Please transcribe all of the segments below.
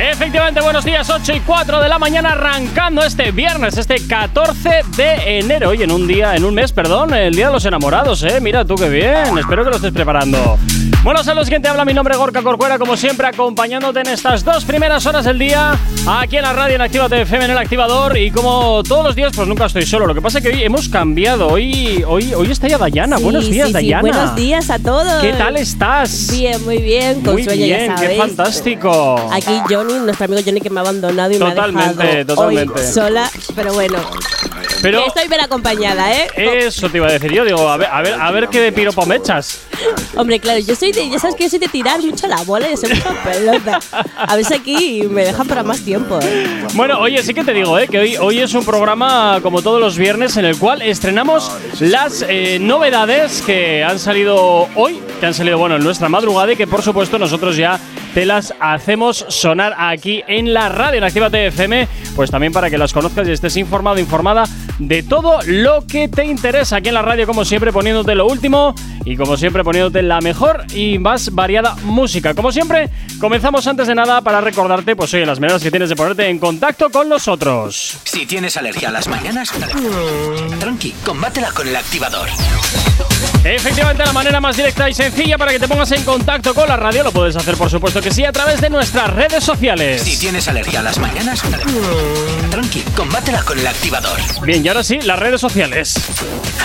Efectivamente, buenos días, 8 y 4 de la mañana, arrancando este viernes, este 14 de enero. Y en un día, en un mes, perdón, el día de los enamorados, ¿eh? Mira tú qué bien, espero que lo estés preparando. Bueno, saludos, quien te habla, mi nombre es Gorka Corcuera, como siempre, acompañándote en estas dos primeras horas del día, aquí en la radio, en Activa FM, en el activador. Y como todos los días, pues nunca estoy solo. Lo que pasa es que hoy hemos cambiado. Hoy, hoy, hoy está ya Dayana. buenos días, sí, Dayana. Buenos días a todos. ¿Qué tal estás? Bien, muy bien. Con muy sueño, bien, ya qué fantástico. Aquí Johnny, nuestro amigo Johnny que me ha abandonado y Totalmente, me ha dejado totalmente. hoy sola, pero bueno. Pero Estoy bien acompañada, ¿eh? eso te iba a decir yo. Digo, a ver, a ver, a ver qué de piropo me echas. Hombre, claro, yo soy de, ya sabes que yo soy de tirar mucho la bola y de mucha pelota. A veces aquí me dejan para más tiempo, ¿eh? Bueno, oye, sí que te digo, ¿eh? que hoy, hoy es un programa, como todos los viernes, en el cual estrenamos las eh, novedades que han salido hoy, que han salido, bueno, en nuestra madrugada y que, por supuesto, nosotros ya te las hacemos sonar aquí en la radio, en Actívate FM, pues también para que las conozcas y estés informado, informada de todo lo que te interesa aquí en la radio, como siempre, poniéndote lo último y, como siempre, poniéndote la mejor y más variada música. Como siempre, comenzamos antes de nada para recordarte, pues oye, las maneras que tienes de ponerte en contacto con nosotros. Si tienes alergia a las mañanas, tranqui, combátela con el activador. Efectivamente, la manera más directa y sencilla para que te pongas en contacto con la radio lo puedes hacer, por supuesto que sí, a través de nuestras redes sociales. Si tienes alergia a las mañanas, tranqui, combátela con el activador. Bien, y ahora sí, las redes sociales.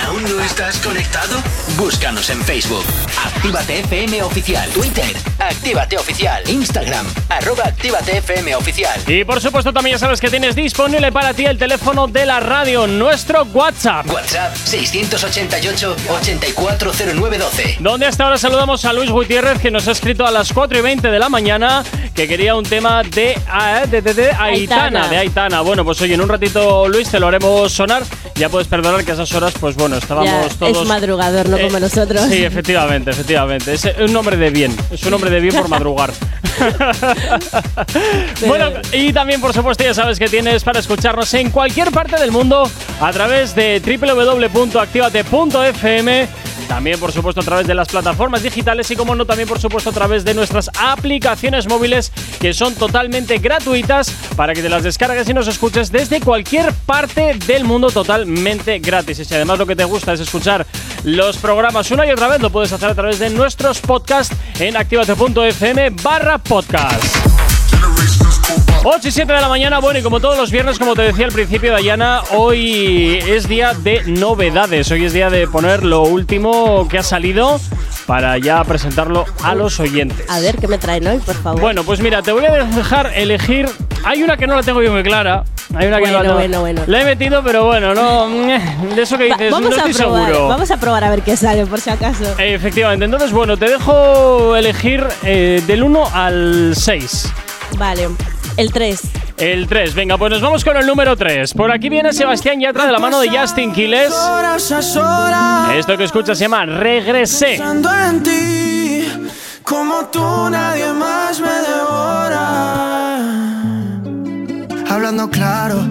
¿Aún no estás conectado? Búscanos en Facebook. Actívate FM Oficial. Twitter. Actívate Oficial. Instagram. Arroba Actívate FM Oficial. Y por supuesto también ya sabes que tienes disponible para ti el teléfono de la radio, nuestro WhatsApp. WhatsApp 688 840912. Donde hasta ahora saludamos a Luis Gutiérrez que nos ha escrito a las 4 y 20 de la mañana que quería un tema de, ah, de, de- de Aitana, Aitana. de Aitana. Bueno, pues oye, en un ratito Luis te lo haremos sonar. Ya puedes perdonar que a esas horas, pues bueno, estábamos Ya, todos... es madrugador, no Eh, como nosotros. Sí, efectivamente, efectivamente. Es un hombre de bien. Es un hombre de bien por madrugar. bueno, y también, por supuesto, ya sabes que tienes para escucharnos en cualquier parte del mundo a través de www.activate.fm. También, por supuesto, a través de las plataformas digitales y, como no, también, por supuesto, a través de nuestras aplicaciones móviles que son totalmente gratuitas para que te las descargues y nos escuches desde cualquier parte del mundo totalmente gratis. Y si además lo que te gusta es escuchar los programas una y otra vez, lo puedes hacer a través de nuestros podcasts en activate.fm barra podcast. 8 y 7 de la mañana, bueno, y como todos los viernes, como te decía al principio, Dayana, hoy es día de novedades. Hoy es día de poner lo último que ha salido para ya presentarlo a los oyentes. A ver, ¿qué me traen hoy, por favor? Bueno, pues mira, te voy a dejar elegir. Hay una que no la tengo yo muy clara. Hay una que no la Bueno, tengo- bueno, bueno. La he metido, pero bueno, no. De eso que Va- dices, vamos no a estoy probar, seguro. vamos a probar a ver qué sale, por si acaso. Efectivamente, entonces, bueno, te dejo elegir eh, del 1 al 6. Vale, el 3. El 3, venga, pues nos vamos con el número 3. Por aquí viene Sebastián Yatra de la mano de Justin Quiles. Esto que escuchas se llama Regresé. en ti, como tú nadie más me devora. Hablando claro,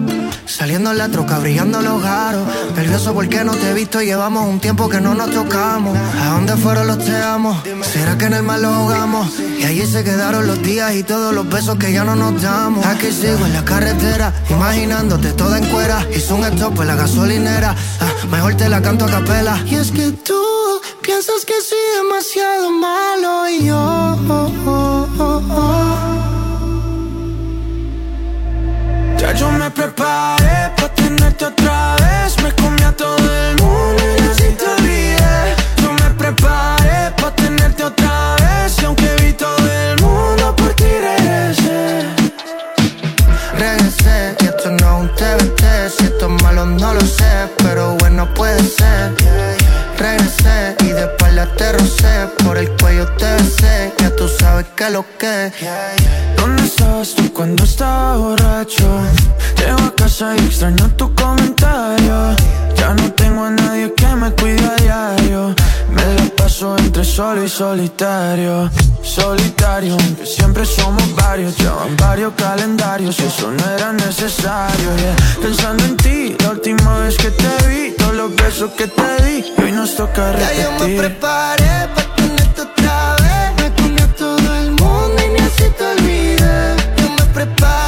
saliendo en la troca, brillando los garos. Nervioso porque no te he visto, llevamos un tiempo que no nos tocamos. ¿A dónde fueron los te amo? ¿Será que en el mal lo ahogamos? Y allí se quedaron los días y todos los besos que ya no nos damos. Aquí sigo en la carretera, imaginándote toda en cuera. Hice un stop en la gasolinera, ah, mejor te la canto a capela. Y es que tú piensas que soy demasiado malo y yo. Yo me preparé pa' tenerte otra vez. Me comí a todo el mundo y así te olvidé. Yo me preparé pa' tenerte otra vez. Y aunque vi todo el mundo por ti regresé. Regresé, y esto no es un TBT. Si esto es malo, no lo sé. Pero bueno, puede ser. Regresé espalda te rocé. Por el cuello te besé. Ya tú sabes que regresé. ¿Dónde estabas tú cuando estaba borracho? Casa y extraño tu comentario. Ya no tengo a nadie que me cuide a diario. Me la paso entre solo y solitario. Solitario, aunque siempre somos varios. Llevan varios calendarios y eso no era necesario. Pensando en ti, la última vez que te vi, todos los besos que te di, y hoy nos toca repetir. Ya yo me preparé para tenerte otra vez. Me comió todo el mundo y ni así te olvidé. Yo me preparé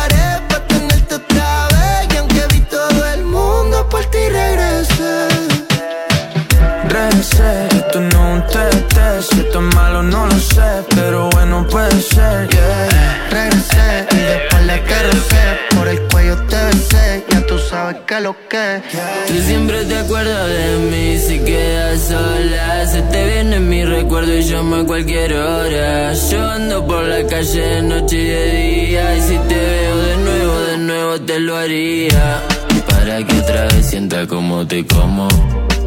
Esto no es un test, si esto es malo no lo sé, pero bueno puede ser, yeah. Regresé y después le que por el cuello te besé, ya tú sabes que lo que. Tú siempre te acuerdas de mí si quedas sola, se te viene mi recuerdo y llamo a cualquier hora. Yo ando por la calle de noche y de día y si te veo de nuevo, de nuevo te lo haría. Para que otra vez sienta como te como.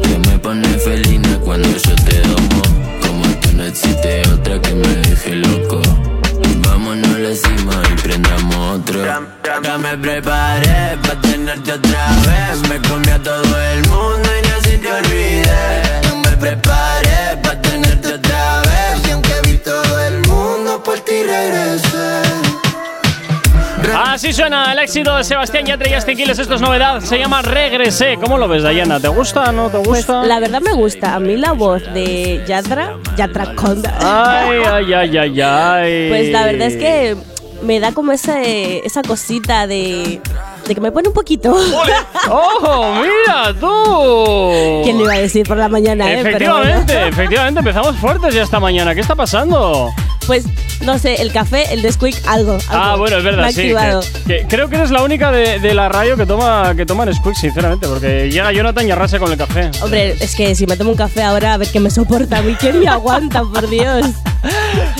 Que me pone felina cuando yo te domo. Como tú no existe otra que me deje loco. Vámonos a la cima y prendamos otro. Ya me preparé pa' tenerte otra vez. Me comí a todo el mundo y ni así te olvidé. Yo me preparé para tenerte otra vez, y aunque vi todo el mundo, por ti regresé. Así suena el éxito de Sebastián Yatra y Justin Quiles. Esto es novedad. Se llama Regresé. ¿Cómo lo ves, Dayana? ¿Te gusta? ¿No te Pues gusta? la verdad me gusta. A mí la voz de Yatra, Yatra Conda. Ay, ay, ay, ay, ay. Pues la verdad es que me da como esa, esa cosita de, de que me pone un poquito. ¡Ojo! ¡Mira tú! ¿Quién le iba a decir por la mañana, eh? Pero bueno. Efectivamente, efectivamente. Empezamos fuertes ya esta mañana. ¿Qué está pasando? Pues no sé, el café, el Nesquik, algo, algo. Ah, bueno, es verdad, sí. que- que creo que eres la única de, de la radio que toma que toma Nesquik, sinceramente, porque llega Jonathan y arrasa con el café. Hombre, es que si me tomo un café ahora, a ver qué me soporta a mí. ¿Quién me aguanta, por Dios?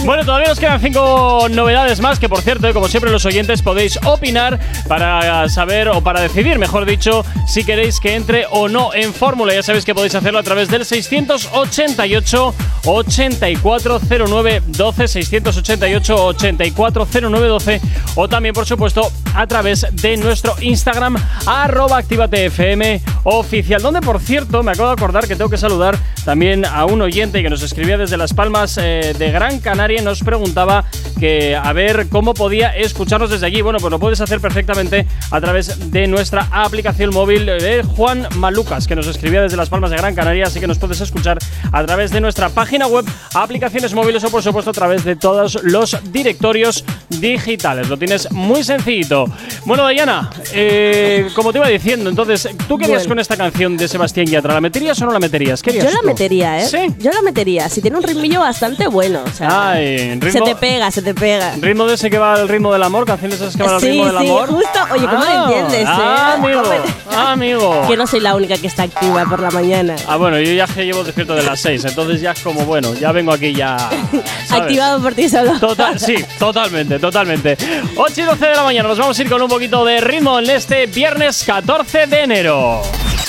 Bueno, todavía nos quedan cinco novedades más que, por cierto, eh, como siempre los oyentes podéis opinar para saber o para decidir, mejor dicho, si queréis que entre o no en fórmula. Ya sabéis que podéis hacerlo a través del 688 8409 12 688 8409 12 o también, por supuesto, a través de nuestro Instagram arroba activatefm oficial, donde, por cierto, me acabo de acordar que tengo que saludar también a un oyente que nos escribía desde Las Palmas eh, de Gran Canaria nos preguntaba que a ver cómo podía escucharnos desde allí. Bueno, pues lo puedes hacer perfectamente a través de nuestra aplicación móvil de Juan Malucas, que nos escribía desde Las Palmas de Gran Canaria, así que nos puedes escuchar a través de nuestra página web, aplicaciones móviles o por supuesto a través de todos los directorios digitales. Lo tienes muy sencillito. Bueno, Dayana, eh, como te iba diciendo, entonces, ¿tú Bueno. Con esta canción de Sebastián Yatra? ¿La meterías o no la meterías? ¿Qué Yo la tú? metería, ¿eh? Sí. Yo la metería. Si tiene un ritmillo bastante bueno. O sea, Ay, ritmo- se te pega, se te pega. Ritmo de ese que va al ritmo del amor, canciones esas que van al Sí, ritmo del sí, amor. justo. Oye, ¿cómo lo entiendes, Ah, eh? amigo, ¿Cómo- ah, amigo. Que no soy la única que está activa por la mañana. Ah, bueno, yo ya que llevo despierto de las 6, entonces ya es como, bueno, ya vengo aquí ya. ¿sabes? Activado por ti solo. Total, sí, totalmente, totalmente. 8 y 12 de la mañana, nos vamos a ir con un poquito de ritmo en este viernes 14 de enero.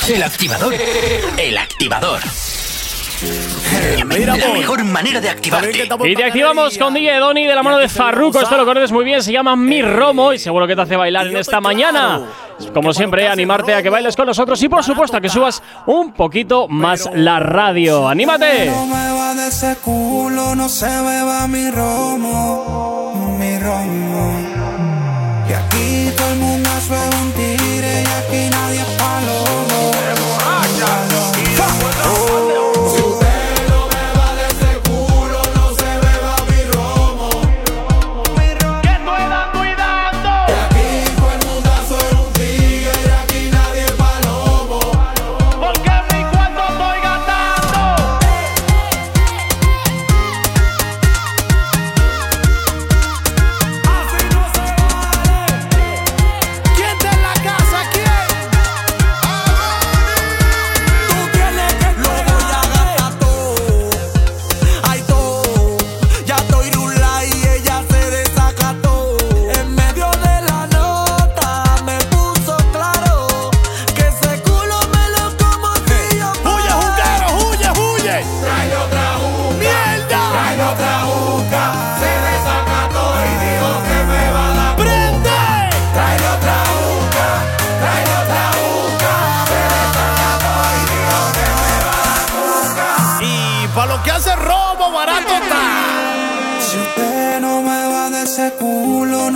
El activador. El activador. La mejor manera de activarte. Y te activamos con DJ Doni de la mano de Farruko. Esto lo conoces muy bien, se llama Mi Romo y seguro que te hace bailar en esta mañana. Como siempre, animarte a que bailes con nosotros y por supuesto a que subas un poquito más la radio. ¡Anímate! No me va de ese culo, no se beba mi romo, mi romo. Y aquí todo el mundo hace un tire y aquí nadie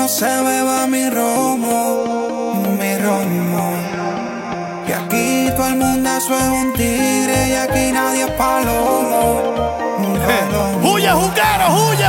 no se beba mi romo, mi romo. Y aquí todo el mundo es un tigre y aquí nadie es palomo. ¡Huye, juguero, huye,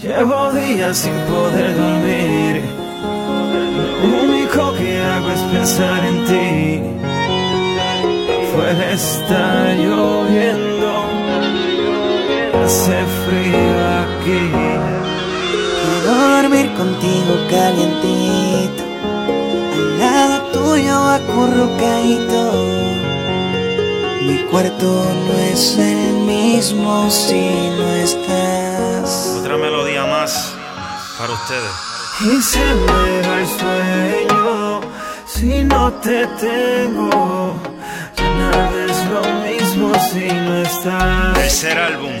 Llevo días sin poder dormir. Lo único que hago es pensar en ti. Afuera está lloviendo. Hace frío aquí. Quiero dormir contigo calientito, al lado tuyo acurrucadito. Mi cuarto no es el mismo si no estás. Otra melodía más para ustedes. Y se me va el sueño si no te tengo. Ya nada es lo mismo si no estás. Tercer álbum,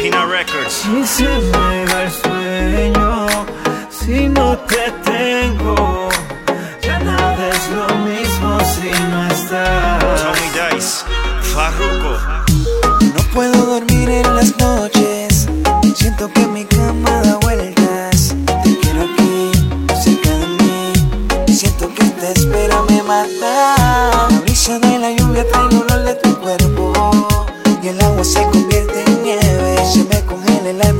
Pina Records. Y se me va el sueño si no te tengo. Ya nada es lo mismo si no estás. No puedo dormir en las noches. Siento que mi cama da vueltas. Te quiero aquí, cerca de mí. Siento que esta espera me mata. La brisa de la lluvia trae el olor de tu cuerpo. Y el agua se convierte en nieve. Se me congela el alma,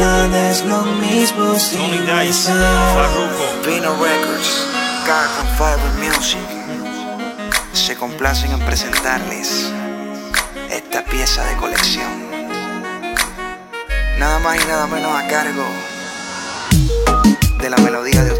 nada es lo mismo si Tony no Dice. Vino Records, Garden Fiber Music se complacen en presentarles esta pieza de colección. Nada más y nada menos a cargo de la melodía de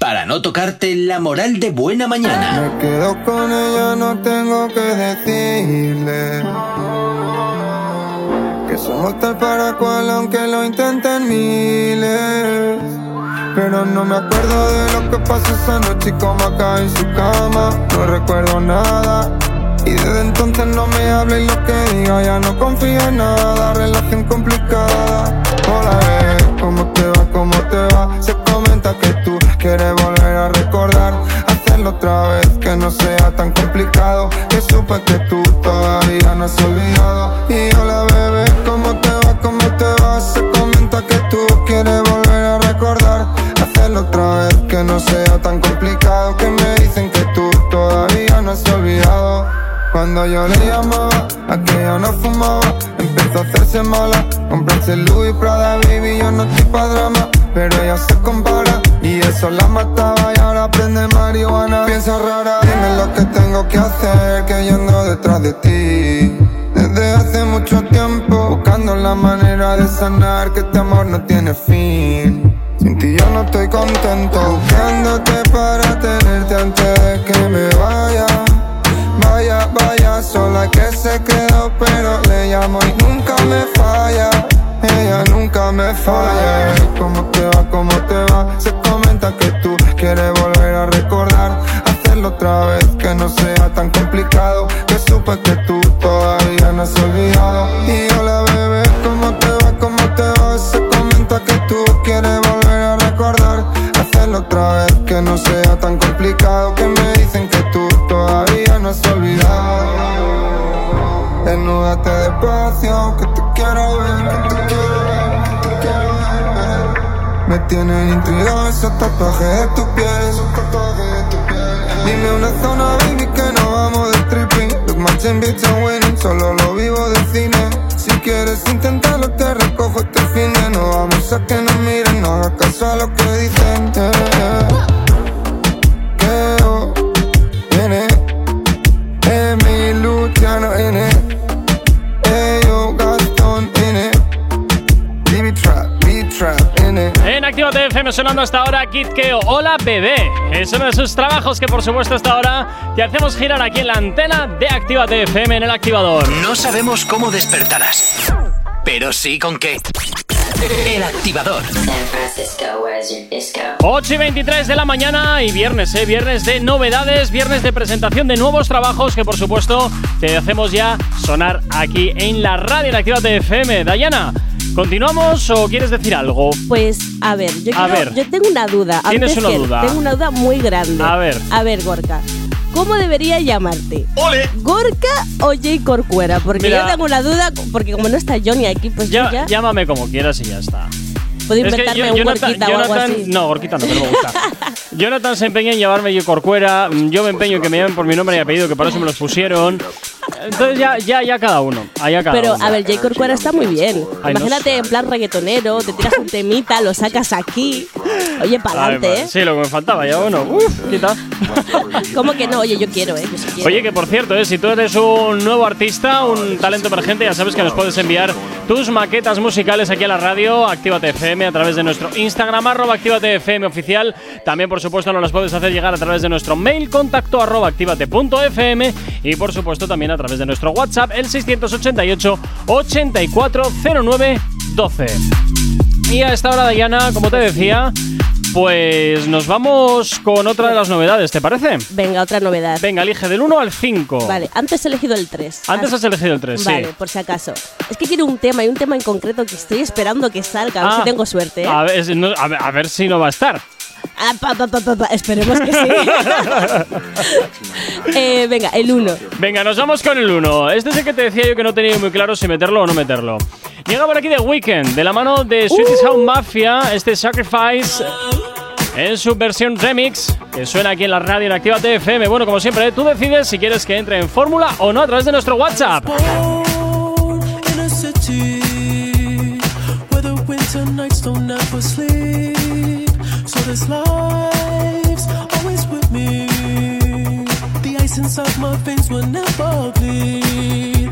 para no tocarte la moral de buena mañana. Me quedo con ella, no tengo que decirle que somos tal para cual, aunque lo intenten miles. Pero no me acuerdo de lo que pasó esa noche y cómo acá en su cama. No recuerdo nada. Y desde entonces no me habla y lo que diga ya no confío en nada. Relación complicada. Quieres volver a recordar. Hacerlo otra vez, que no sea tan complicado. Que supe que tú todavía no has olvidado. Y hola, bebé, ¿cómo te va? ¿Cómo te va? Se comenta que tú quieres volver a recordar. Hacerlo otra vez, que no sea tan complicado. Que me dicen que tú todavía no has olvidado. Cuando yo le llamaba, aquella no fumaba, empezó a hacerse mala. Comprarse Louis Prada, baby, yo no estoy pa' drama. Pero ella se compara y eso la mataba y ahora prende marihuana. Piensa rara, dime lo que tengo que hacer, que yo ando detrás de ti. Desde hace mucho tiempo, buscando la manera de sanar que este amor no tiene fin. Sin ti yo no estoy contento, buscándote para tenerte antes de que me vaya. Vaya, vaya, sola que se quedó, pero le llamo y nunca me falla. Ella nunca me falla. ¿Cómo te va? ¿Cómo te va? Kid Keo. Hola bebé. Es uno de sus trabajos que por supuesto hasta ahora te hacemos girar aquí en la antena de Actívate FM en el activador. No sabemos cómo despertarás, pero sí con qué. El activador. 8 y 23 de la mañana y viernes, ¿eh? Viernes de novedades, viernes de presentación de nuevos trabajos que por supuesto te hacemos ya sonar aquí en la radio en Actívate FM. Dayana, ¿continuamos o quieres decir algo? Pues, a ver, yo, A quiero- ver. yo tengo una duda. Tienes Antes una duda. Tengo una duda muy grande. A ver. A ver, Gorka. ¿Cómo debería llamarte? ¡Ole! ¿Gorka o J. Corcuera? Porque Mira. yo tengo una duda, porque como no está Johnny aquí, pues yo Ya- ya. Llámame como quieras y ya está. Puedo Es que inventarme yo- un Jonathan- Gorquita o algo Jonathan- así. No, Gorquita no, pero me gusta. Jonathan se empeña en llamarme yo Corcuera, yo me empeño en que me llamen por mi nombre y apellido, que por eso me los pusieron. Entonces ya, ya, ya cada uno. Allá cada Pero, uno. a ver, J. Corcuera está muy bien. Ay, no Imagínate en plan reggaetonero, te tiras un temita, lo sacas aquí. Oye, pa'lante, madre, ¿eh? Sí, lo que me faltaba, ya bueno. Uf, quita. ¿Cómo que no? Oye, yo quiero, ¿eh? Oye, que por cierto, eh, si tú eres un nuevo artista, un talento emergente, ya sabes que nos puedes enviar tus maquetas musicales aquí a la radio, Actívate FM, a través de nuestro Instagram, arroba Actívate FM oficial. También, por supuesto, nos las puedes hacer llegar a través de nuestro mail, contacto arroba activate.fm y, por supuesto, también a través de nuestro WhatsApp, el 688 8409 12. Y a esta hora, Diana, como te decía, pues nos vamos con otra de las novedades, ¿te parece? Venga, otra novedad. Venga, elige del 1 al 5. Vale, antes he elegido el 3. Antes has elegido el 3, Vale, sí. por si acaso. Es que quiero un tema y un tema en concreto que estoy esperando que salga. A ver Ah. si tengo suerte. ¿eh? A ver, no- a ver- a ver si no va a estar. Ah, pa, pa, pa, pa, pa. Esperemos que sí. Eh, venga, el 1. Venga, nos vamos con el 1. Este es el que te decía yo que no tenía muy claro si meterlo o no meterlo. Llega por aquí The Weeknd, de la mano de Swedish House Mafia, este Sacrifice en su versión remix, que suena aquí en la radio en Actívate FM. Bueno, como siempre, ¿eh? tú decides si quieres que entre en fórmula o no a través de nuestro WhatsApp. This life's always with me. The ice inside my veins will never bleed.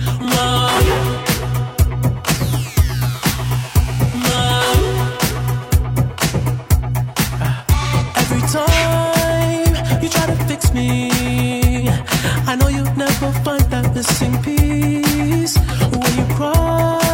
Every time you try to fix me, I know you'll never find that missing piece. When you cry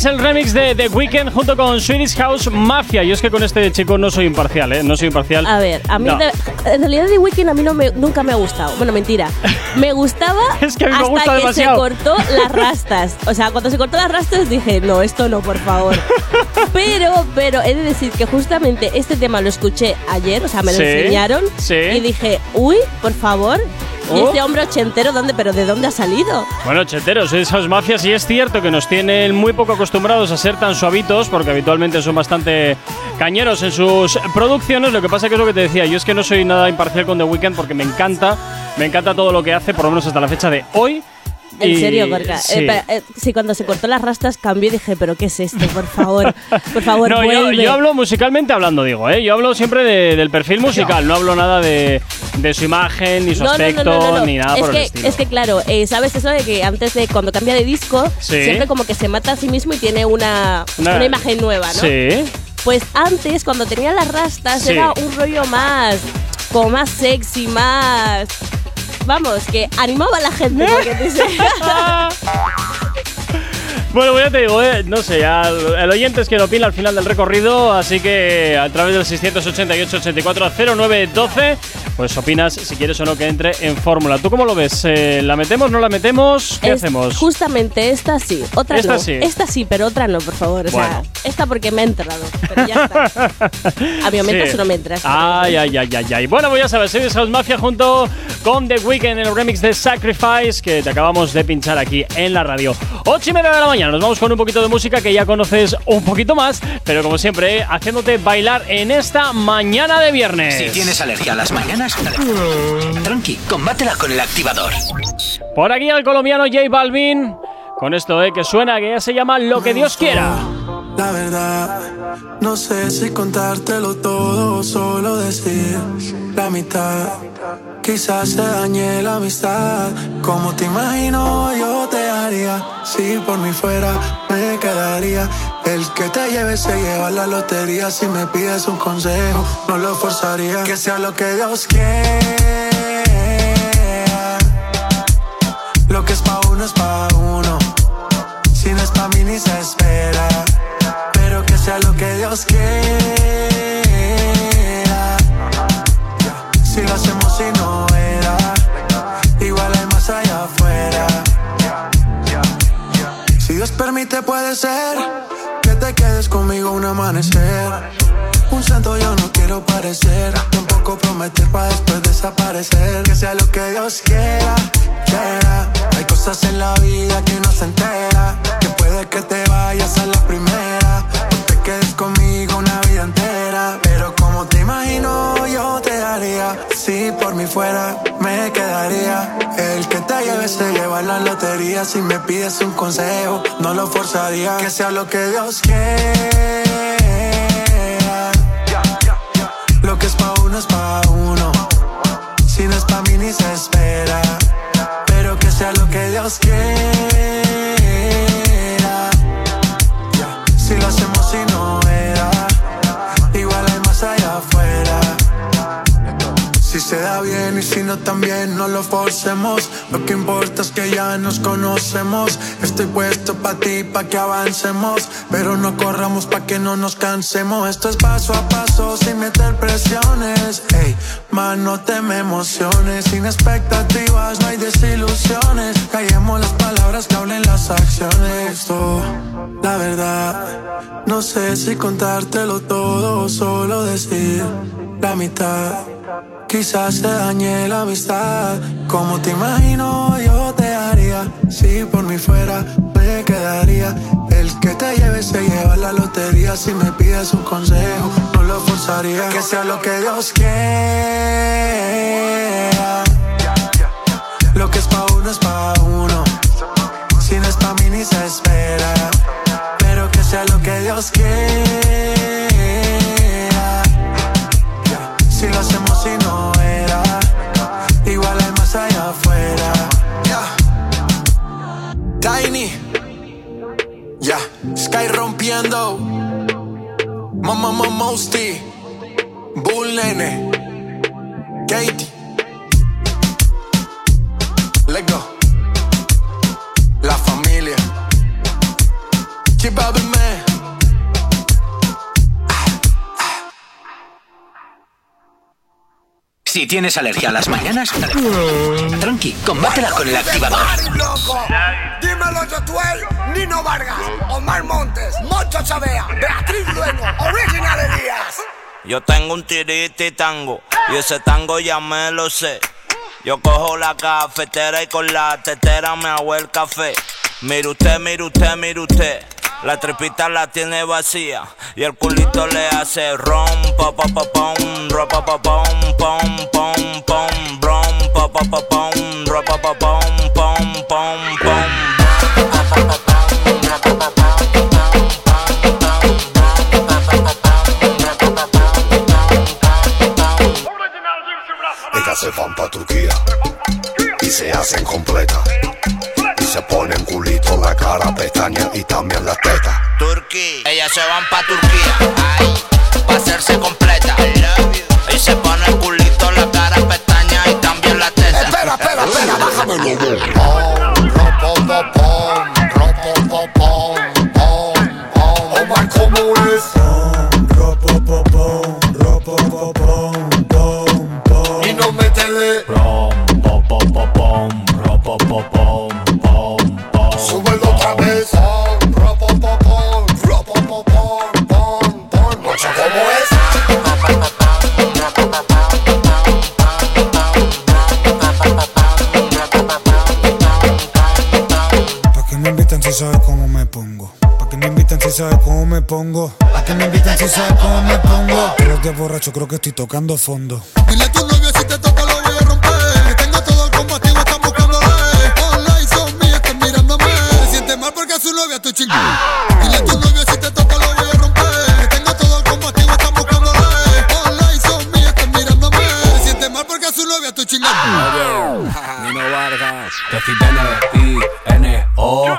Sacrifice, el remix de The Weeknd junto con Swedish House Mafia. Yo es que con este chico no soy imparcial, ¿eh? No soy imparcial. A ver, a mí No. de- en realidad The Weeknd a mí no me, nunca me ha gustado. Bueno, mentira. Me gustaba Es que a mí me hasta gusta que demasiado. se cortó las rastas. O sea, cuando se cortó las rastas dije, no, esto no, por favor. pero, pero he de decir que justamente este tema lo escuché ayer, o sea, me lo Sí, enseñaron sí. y dije, uy, por favor. ¿Y este hombre ochentero dónde? ¿Pero de dónde ha salido? Bueno, cheteros, Swedish House Mafia sí es cierto que nos tienen muy poco acostumbrados a ser tan suavitos, porque habitualmente son bastante cañeros en sus producciones. Lo que pasa que es lo que te decía, yo es que no soy nada imparcial con The Weeknd porque me encanta, me encanta todo lo que hace, por lo menos hasta la fecha de hoy. En Y- serio, Gorka. sí. Eh, pero, eh, sí, cuando se cortó las rastas cambié y dije, ¿pero qué es esto? Por favor, por favor, No, yo, hablo musicalmente hablando, digo, ¿eh? Yo hablo siempre de- del perfil musical, no hablo nada de, de su imagen, ni su No, aspecto, no. ni nada es por que, el estilo. Es que, claro, eh, ¿sabes eso de que antes de cuando cambia de disco, Sí. siempre como que se mata a sí mismo y tiene una, Una- una imagen nueva, ¿no? Sí. Pues antes, cuando tenía las rastas, Sí. era un rollo más, como más sexy, más... Vamos, que animaba a la gente. porque dice- Bueno, pues ya te digo, eh, no sé, al- el oyente es quien opina al final del recorrido, así que a través del 688-840912, pues opinas si quieres o no que entre en fórmula. ¿Tú cómo lo ves? Eh, ¿La metemos, no la metemos? ¿Qué Es- hacemos? Justamente esta sí, otra Esta no. sí. Esta sí, pero otra no, por favor. O Bueno. sea, esta porque me ha entrado. Pero ya está. A mi momento Sí. eso no me entra. Ay, ay, ay, ay, ay. Bueno, pues ya sabes, Serious House Mafia junto con The Weeknd en el remix de Sacrifice que te acabamos de pinchar aquí en la radio. 8 y media de la mañana, nos vamos con un poquito de música que ya conoces un poquito más, pero como siempre, haciéndote bailar en esta mañana de viernes. Si tienes alergia a las mañanas, tranqui, combátela con el activador. Por aquí el colombiano J Balvin, con esto eh, que suena, que ya se llama Lo que Dios quiera. La verdad, no sé si contártelo todo o solo decir la mitad. Quizás se dañe la amistad. Como te imagino, yo te haría. Si por mí fuera, me quedaría. El que te lleve se lleva la lotería. Si me pides un consejo, no lo forzaría. Que sea lo que Dios quiera. Lo que es pa' uno es pa' uno. Si no es pa' mí ni se espera. Pero que sea lo que Dios quiera. Que te quedes conmigo un amanecer. Un santo yo no quiero parecer. Tampoco prometer para después desaparecer. Que sea lo que Dios quiera, quiera. Hay cosas en la vida que no se entera. Que puede que te vayas a la primera. O te quedes conmigo una vida entera. Imagino, yo te daría. Si por mí fuera, me quedaría. El que te lleve se lleva la lotería. Si me pides un consejo, no lo forzaría. Que sea lo que Dios quiera. Lo que es pa' uno es pa' uno. Si no es pa' mí ni se espera. Pero que sea lo que Dios quiera. Si lo hacemos se da bien y si no también no lo forcemos. Lo que importa es que ya nos conocemos. Estoy puesto pa' ti, pa' que avancemos. Pero no corramos pa' que no nos cansemos. Esto es paso a paso sin meter presiones. Ey, man, no te emociones. Sin expectativas no hay desilusiones. Callemos las palabras que hablen las acciones. Esto, la verdad No sé si contártelo todo o solo decir la mitad Quizás se dañe la amistad. Como te imagino, yo te haría. Si por mí fuera, me quedaría. El que te lleve se lleva la lotería. Si me pides un consejo, no lo forzaría. Que sea lo que Dios quiera. Lo que es pa' uno es pa' uno. Si no es pa' mí ni se espera. Pero que sea lo que Dios quiera. Rompiendo. Mamá, mamá, Mosty, Bull Nene, Katie. Let's go. La familia. Up, man. Si tienes alergia a las mañanas, tranqui, combátela con el activador. Dímelo, Jotuel, Nino Vargas, Omar Montes, Moncho Chavea, Beatriz Luengo, Original Elías. Yo tengo un tirito y tango, y ese tango ya me lo sé. Yo cojo la cafetera y con la tetera me hago el café. Mire usted, mire usted, mire usted. La tripita la tiene vacía y el culito le hace rom, pa pa pa pom, ro pa pa pom, pom pom pom, rom pa pa Ropopopom, ropopopom, pom, pom, pom. Ellas se van pa' Turquía y se hacen completa. Se ponen culito, la cara, pestañas y también las tetas. Turquía, ellas se van pa' Turquía, ay, pa' hacerse completa. Y se pone el culito, la cara, pestaña y también la teta. Espera, espera, espera, bájamelo. Sabes cómo me pongo? ¿Pa' qué me invitan si sabes cómo me pongo? Los días borracho creo que estoy tocando fondo. Dile a tu novio si te toca lo voy a romper. Que tengo todo el combativo, están buscando eh. Online son mías, están mirándome. Se siente mal porque a su novia estoy chingando. Dile a tu novio si te toca lo voy a romper. Que tengo todo el combativo, están buscando eh. Online son mías, están mirándome. Se siente mal porque a su novia estoy chingando. Nino Vargas, T-I-N-O. Si digo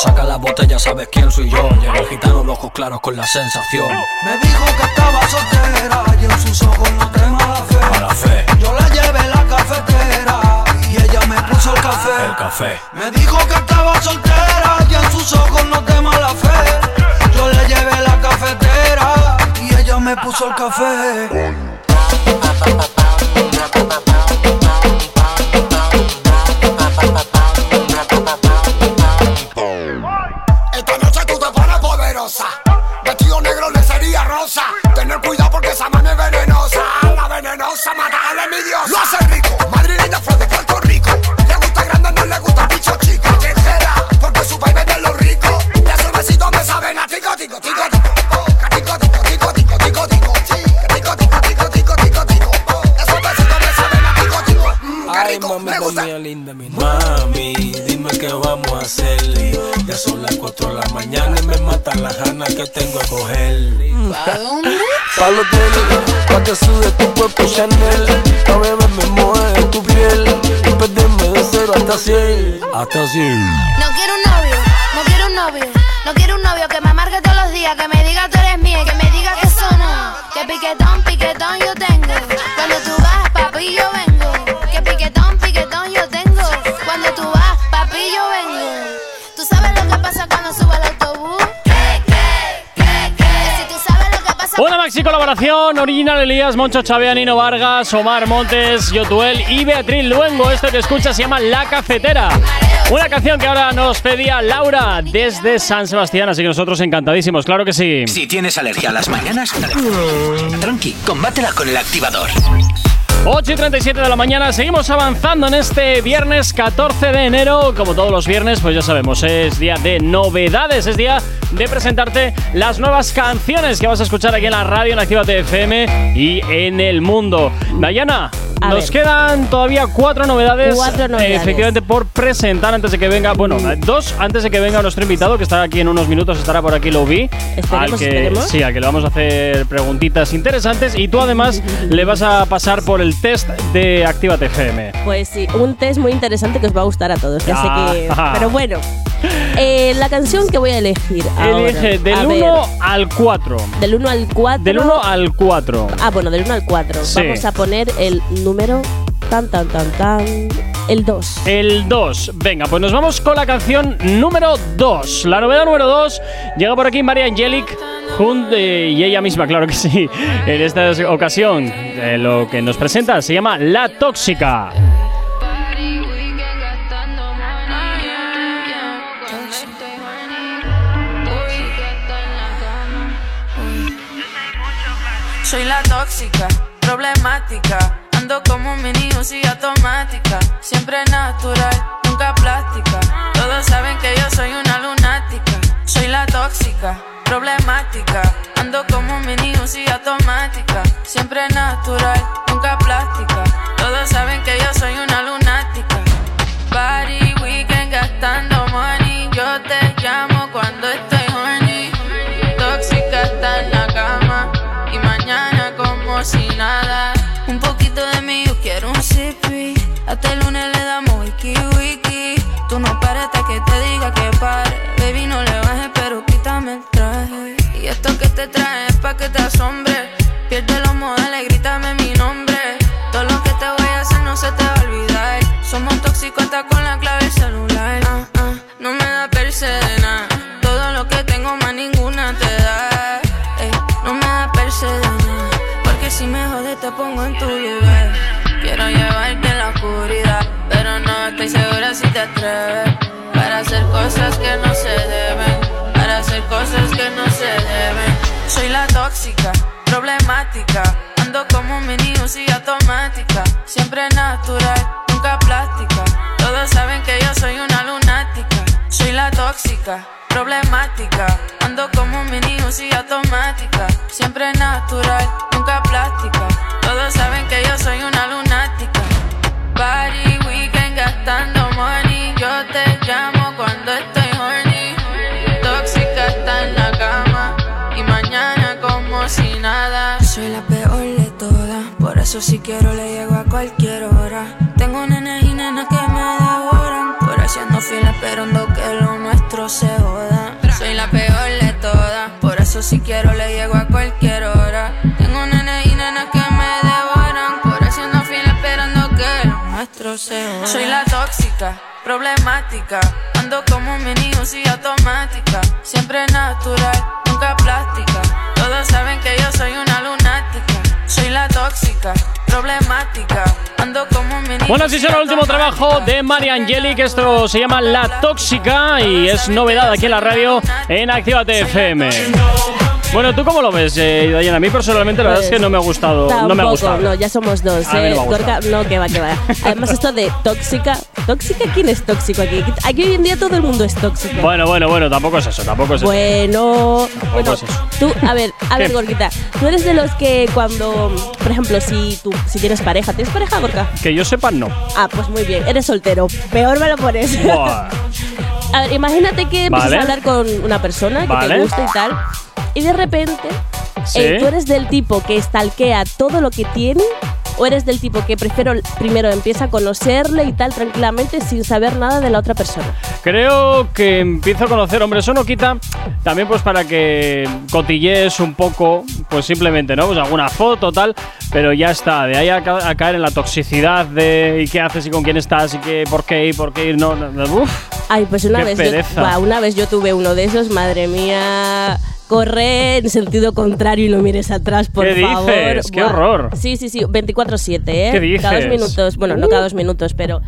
saca la botella, sabes quién soy yo. Llega el gitano, los ojos claros con la sensación. Me dijo que estaba soltera y en sus ojos no tengo la fe. Mala fe, Yo la llevé a la cafetera y ella me puso el café. el café. Me dijo que estaba soltera y en sus ojos no te mala fe. Yo le llevé a la cafetera y ella me puso el café. Tengo a coger. ¿Para dónde? Pa' los hotel, pa' que sude tu cuerpo Chanel Pa' beberme mueve tu piel Y perderme de cero hasta 100 Hasta 100 No quiero un novio, no quiero un novio. No quiero un novio que me amargue todos los días, que me diga tú eres mía, y que me diga que eso no. Que piquetón, piquetón yo tengo. Cuando tú vas, papi, yo vengo. Una maxi colaboración, original Elías, Moncho Chavea, Nino Vargas, Omar Montes, Yotuel y Beatriz Luengo. Esto que escuchas se llama La Cafetera. Una canción que ahora nos pedía Laura desde San Sebastián, así que nosotros encantadísimos, claro que sí. Si tienes alergia a las mañanas, tranqui, combátela con el activador. 8 y 37 de la mañana, seguimos avanzando en este viernes 14 de enero. Como todos los viernes, pues ya sabemos, es día de novedades, es día de presentarte las nuevas canciones que vas a escuchar aquí en la radio, en Activa FM y en el mundo. Dayana, A nos ver. quedan todavía cuatro novedades. Cuatro novedades. eh, efectivamente, por presentar antes de que venga, bueno, dos antes de que venga nuestro invitado, que estará aquí en unos minutos, estará por aquí, lo vi. Esperemos, al que, esperemos. Sí, al que le vamos a hacer preguntitas interesantes y tú además le vas a pasar por el test de Actívate FM. Pues sí, un test muy interesante que os va a gustar a todos. Ya sé que. Ah. Pero bueno. Eh, la canción que voy a elegir. ahora, Elige del a 1 ver, al 4. Del 1 al 4. Del 1 al 4. Ah, bueno, del 1 al 4. Sí. Vamos a poner el número. Tan, tan, tan, tan. El 2. El 2. Venga, pues nos vamos con la canción número 2. La novedad número 2 llega por aquí María Angelic junto, y ella misma, claro que sí. En esta ocasión, eh, lo que nos presenta se llama La Tóxica. Soy la tóxica, problemática. Ando como un mini y automática. Siempre natural, nunca plástica. Todos saben que yo soy una lunática. Soy la tóxica, problemática. Ando como un mini y automática. Siempre natural, tóxica, problemática. Ando como un mini y automática. Siempre natural, nunca plástica. Todos saben que yo soy una lunática. Soy la tóxica, problemática. Ando como un mini y automática. Siempre natural, nunca plástica. Todos saben que yo todas. Por eso si quiero le llego a cualquier hora. Tengo nenes y nenas que me devoran. Por haciendo fila esperando que lo nuestro se joda. Soy la peor de todas. Por eso si quiero le llego a cualquier hora. Tengo nenes y nenas que me devoran. Por haciendo fila esperando que lo nuestro se joda. Soy la tóxica, problemática. Ando como un mini y automática. Siempre natural, nunca plástica. Todos saben que yo soy una lunática. Soy la tóxica, Bueno, así será el último trabajo de María Angeli, que esto se llama La Tóxica y es novedad aquí en la radio en Actívate FM. Bueno, ¿tú cómo lo ves, eh? A mí personalmente la verdad es que no me ha gustado. No me ha Tampoco, gustado. no, ya somos dos. A eh. Gorka, no, que va, que va. Además, esto de tóxica. ¿Tóxica? ¿Quién es tóxico aquí? Aquí hoy en día todo el mundo es tóxico. Bueno, bueno, bueno, tampoco es eso, tampoco es eso. Bueno, bueno, es eso. tú, a ver, a ver, ¿Qué? Gorkita, tú eres de los que cuando, por ejemplo, si tú, si tienes pareja, ¿tienes pareja, Gorka? Que yo sepa, no. Ah, pues muy bien, eres soltero, peor me lo pones. A ver, imagínate que empiezas Vale. a hablar con una persona que Vale. te gusta y tal, y de repente Sí. eh, tú eres del tipo que stalkea todo lo que tiene, o eres del tipo que prefiero primero empieza a conocerle y tal tranquilamente sin saber nada de la otra persona. Creo que empiezo a conocer, hombre, eso no quita también pues para que cotillees un poco, pues simplemente, ¿no? Pues alguna foto, tal, pero ya está, de ahí a, ca- a caer en la toxicidad de y qué haces y con quién estás y qué, por qué ir, por qué ir, no, no, no, uf. Ay, pues una vez yo, una vez yo tuve uno de esos, madre mía. Corre en sentido contrario y no mires atrás, por ¿Qué favor. dices? ¡Qué Buah. horror! Sí, sí, sí, 24-7, ¿eh? ¿Qué Cada dos dices? minutos. Bueno, no cada dos minutos, pero.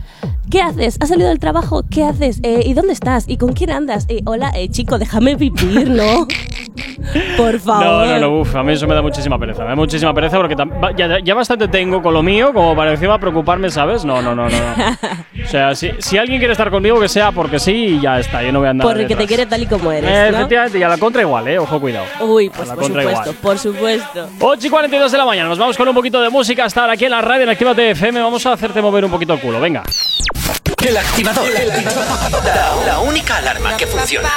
¿Qué haces? ¿Has salido del trabajo? ¿Qué haces? Eh, ¿Y dónde estás? ¿Y con quién andas? Eh, hola, eh, chico, déjame vivir, ¿no? por favor. No, no, no, uf, a mí eso me da muchísima pereza. Me da muchísima pereza porque ya, ya bastante tengo con lo mío como para encima preocuparme, ¿sabes? No, no, no, no. o sea, si, si alguien quiere estar conmigo, que sea porque sí y ya está. Yo no voy a andar. Porque te detrás. quiere tal y como eres. Eh, ¿no? Efectivamente, y a la contra igual, ¿eh? Ojo, cuidado. Uy, pues A la por contra supuesto, igual. por supuesto. 8 y 42 de la mañana, nos vamos con un poquito de música hasta ahora aquí en la radio en Actívate FM. Vamos a hacerte mover un poquito el culo, venga. Fuck. El activador. La, la única alarma que funciona.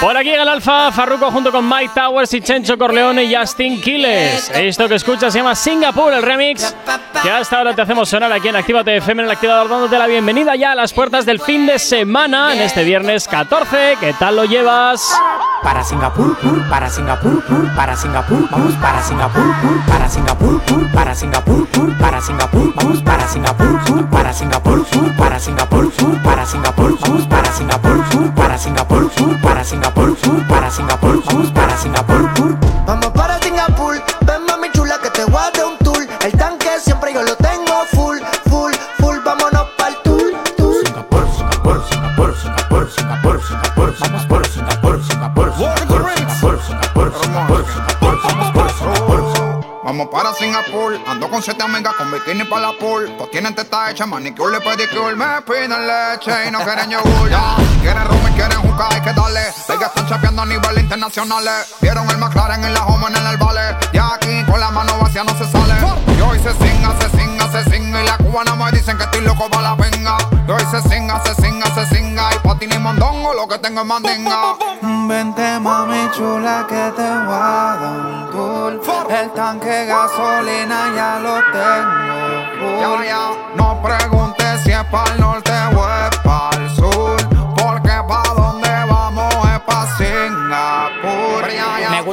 Por aquí en el Alfa, Farruko junto con Mike Towers y Chencho Corleone y Justin Quiles. Esto que escuchas se llama Singapur, el remix, que hasta ahora te hacemos sonar aquí en Actívate FM en el activador, dándote la bienvenida ya a las puertas del fin de semana, en este viernes 14. ¿Qué tal lo llevas? Para Singapur, pur, para Singapur, pur, para Singapur, vamos para Singapur, pur, para Singapur, pur, para Singapur, pur, para Singapur, vamos para Singapur, pur, para Singapur, pur, para Singapur, pur, para Singapur, vamos para Singapur, pur, para Singapur, pur, para Singapur, pur, para Singapur, vamos para Singapur, pur. Vamos para Singapur, ven mami chula que te voy Vamos para Singapur, ando con siete amigas con bikini para la pool. Pues tienen teta hecha, manicure pedicure. Me piden leche y no quieren yogur. Ya, quieren rum y quieren jugar, hay que darle. Ellas están chapeando a nivel internacionales. Vieron el McLaren en la home en el vale. Y aquí con la mano vacía no se sale. Y hoy se singa, se singa, se singa. Y la cubana me dicen que estoy loco para la venga. Y hoy se singa, se singa, se singa. Y patín y mondongo lo lo que tengo es mandinga. Vente mami chula que te voy a dar un tour El tanque de gasolina ya lo tengo Ya, full. ya. No preguntes si es para el norte o es para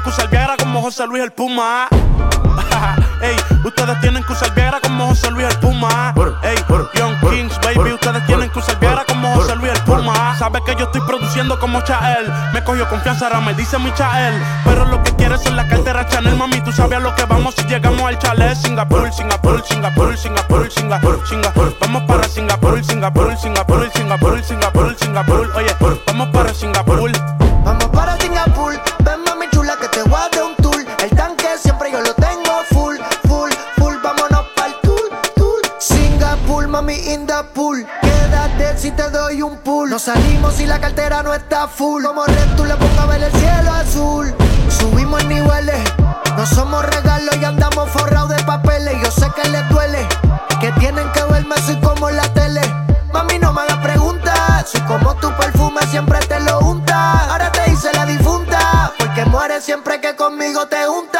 tienen que usar Viagra como José Luis el Puma. Ey, ustedes tienen que usar Viagra como José Luis el Puma. Ey, Young Kings, baby, ustedes tienen que usar Viagra como José Luis el Puma. Sabes que yo estoy produciendo como Chael. Me cogió confianza, ahora me dice mi Chael. Pero lo que quieres son la cartera Chanel, mami. Tú sabes a lo que vamos si llegamos al chalet. Singapur, Singapur, Singapur, Singapur, Singapur, Singapur. Vamos para Singapur, Singapur, Singapur, Singapur, Singapur, Singapur. Oye, vamos para Singapur. Vamos para Singapur, Salimos si la cartera no está full. Como red tú le pongo a ver el cielo azul. Subimos niveles, no somos regalos y andamos forrados de papeles. Yo sé que les duele, que tienen que verme así como en la tele. Mami, no me hagas preguntas. Soy como tu perfume, siempre te lo unta. Ahora te hice la difunta, porque mueres siempre que conmigo te juntas.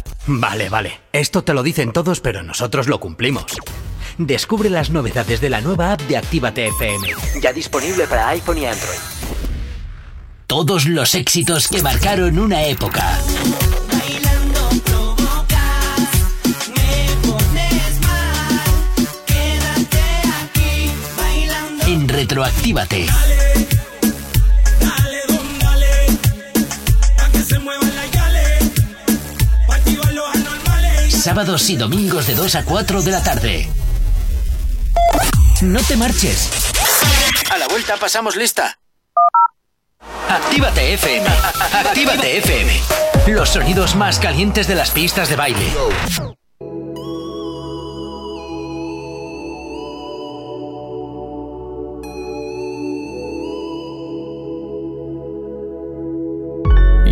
Vale, vale. Esto te lo dicen todos, pero nosotros lo cumplimos. Descubre las novedades de la nueva app de Actívate FM. Ya disponible para iPhone y Android. Todos los éxitos que marcaron una época. En Retroactívate. Sábados y domingos de 2 a 4 de la tarde. No te marches. A la vuelta pasamos lista. Actívate FM. Actívate FM. Los sonidos más calientes de las pistas de baile.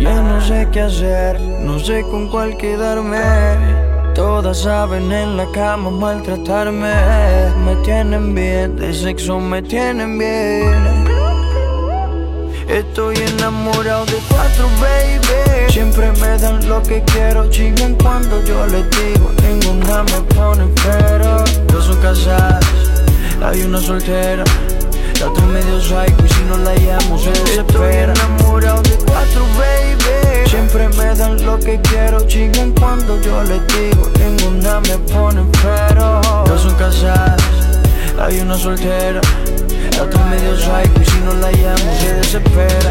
Ya no sé qué hacer, no sé con cuál quedarme. Todas saben en la cama maltratarme. Me tienen bien, de sexo me tienen bien. Estoy enamorado de cuatro, baby. Siempre me dan lo que quiero, chingan cuando yo les digo. Ninguna me pone pero. Dos son casadas, hay una soltera. La otra medio psycho y si no la llamo se desespera. Estoy enamorado de cuatro, baby. Siempre me dan lo que quiero, chingan cuando yo les digo. Ninguna me pone pero. Dos son casadas, hay una soltera. La otra medio psycho y si no la llamo se desespera.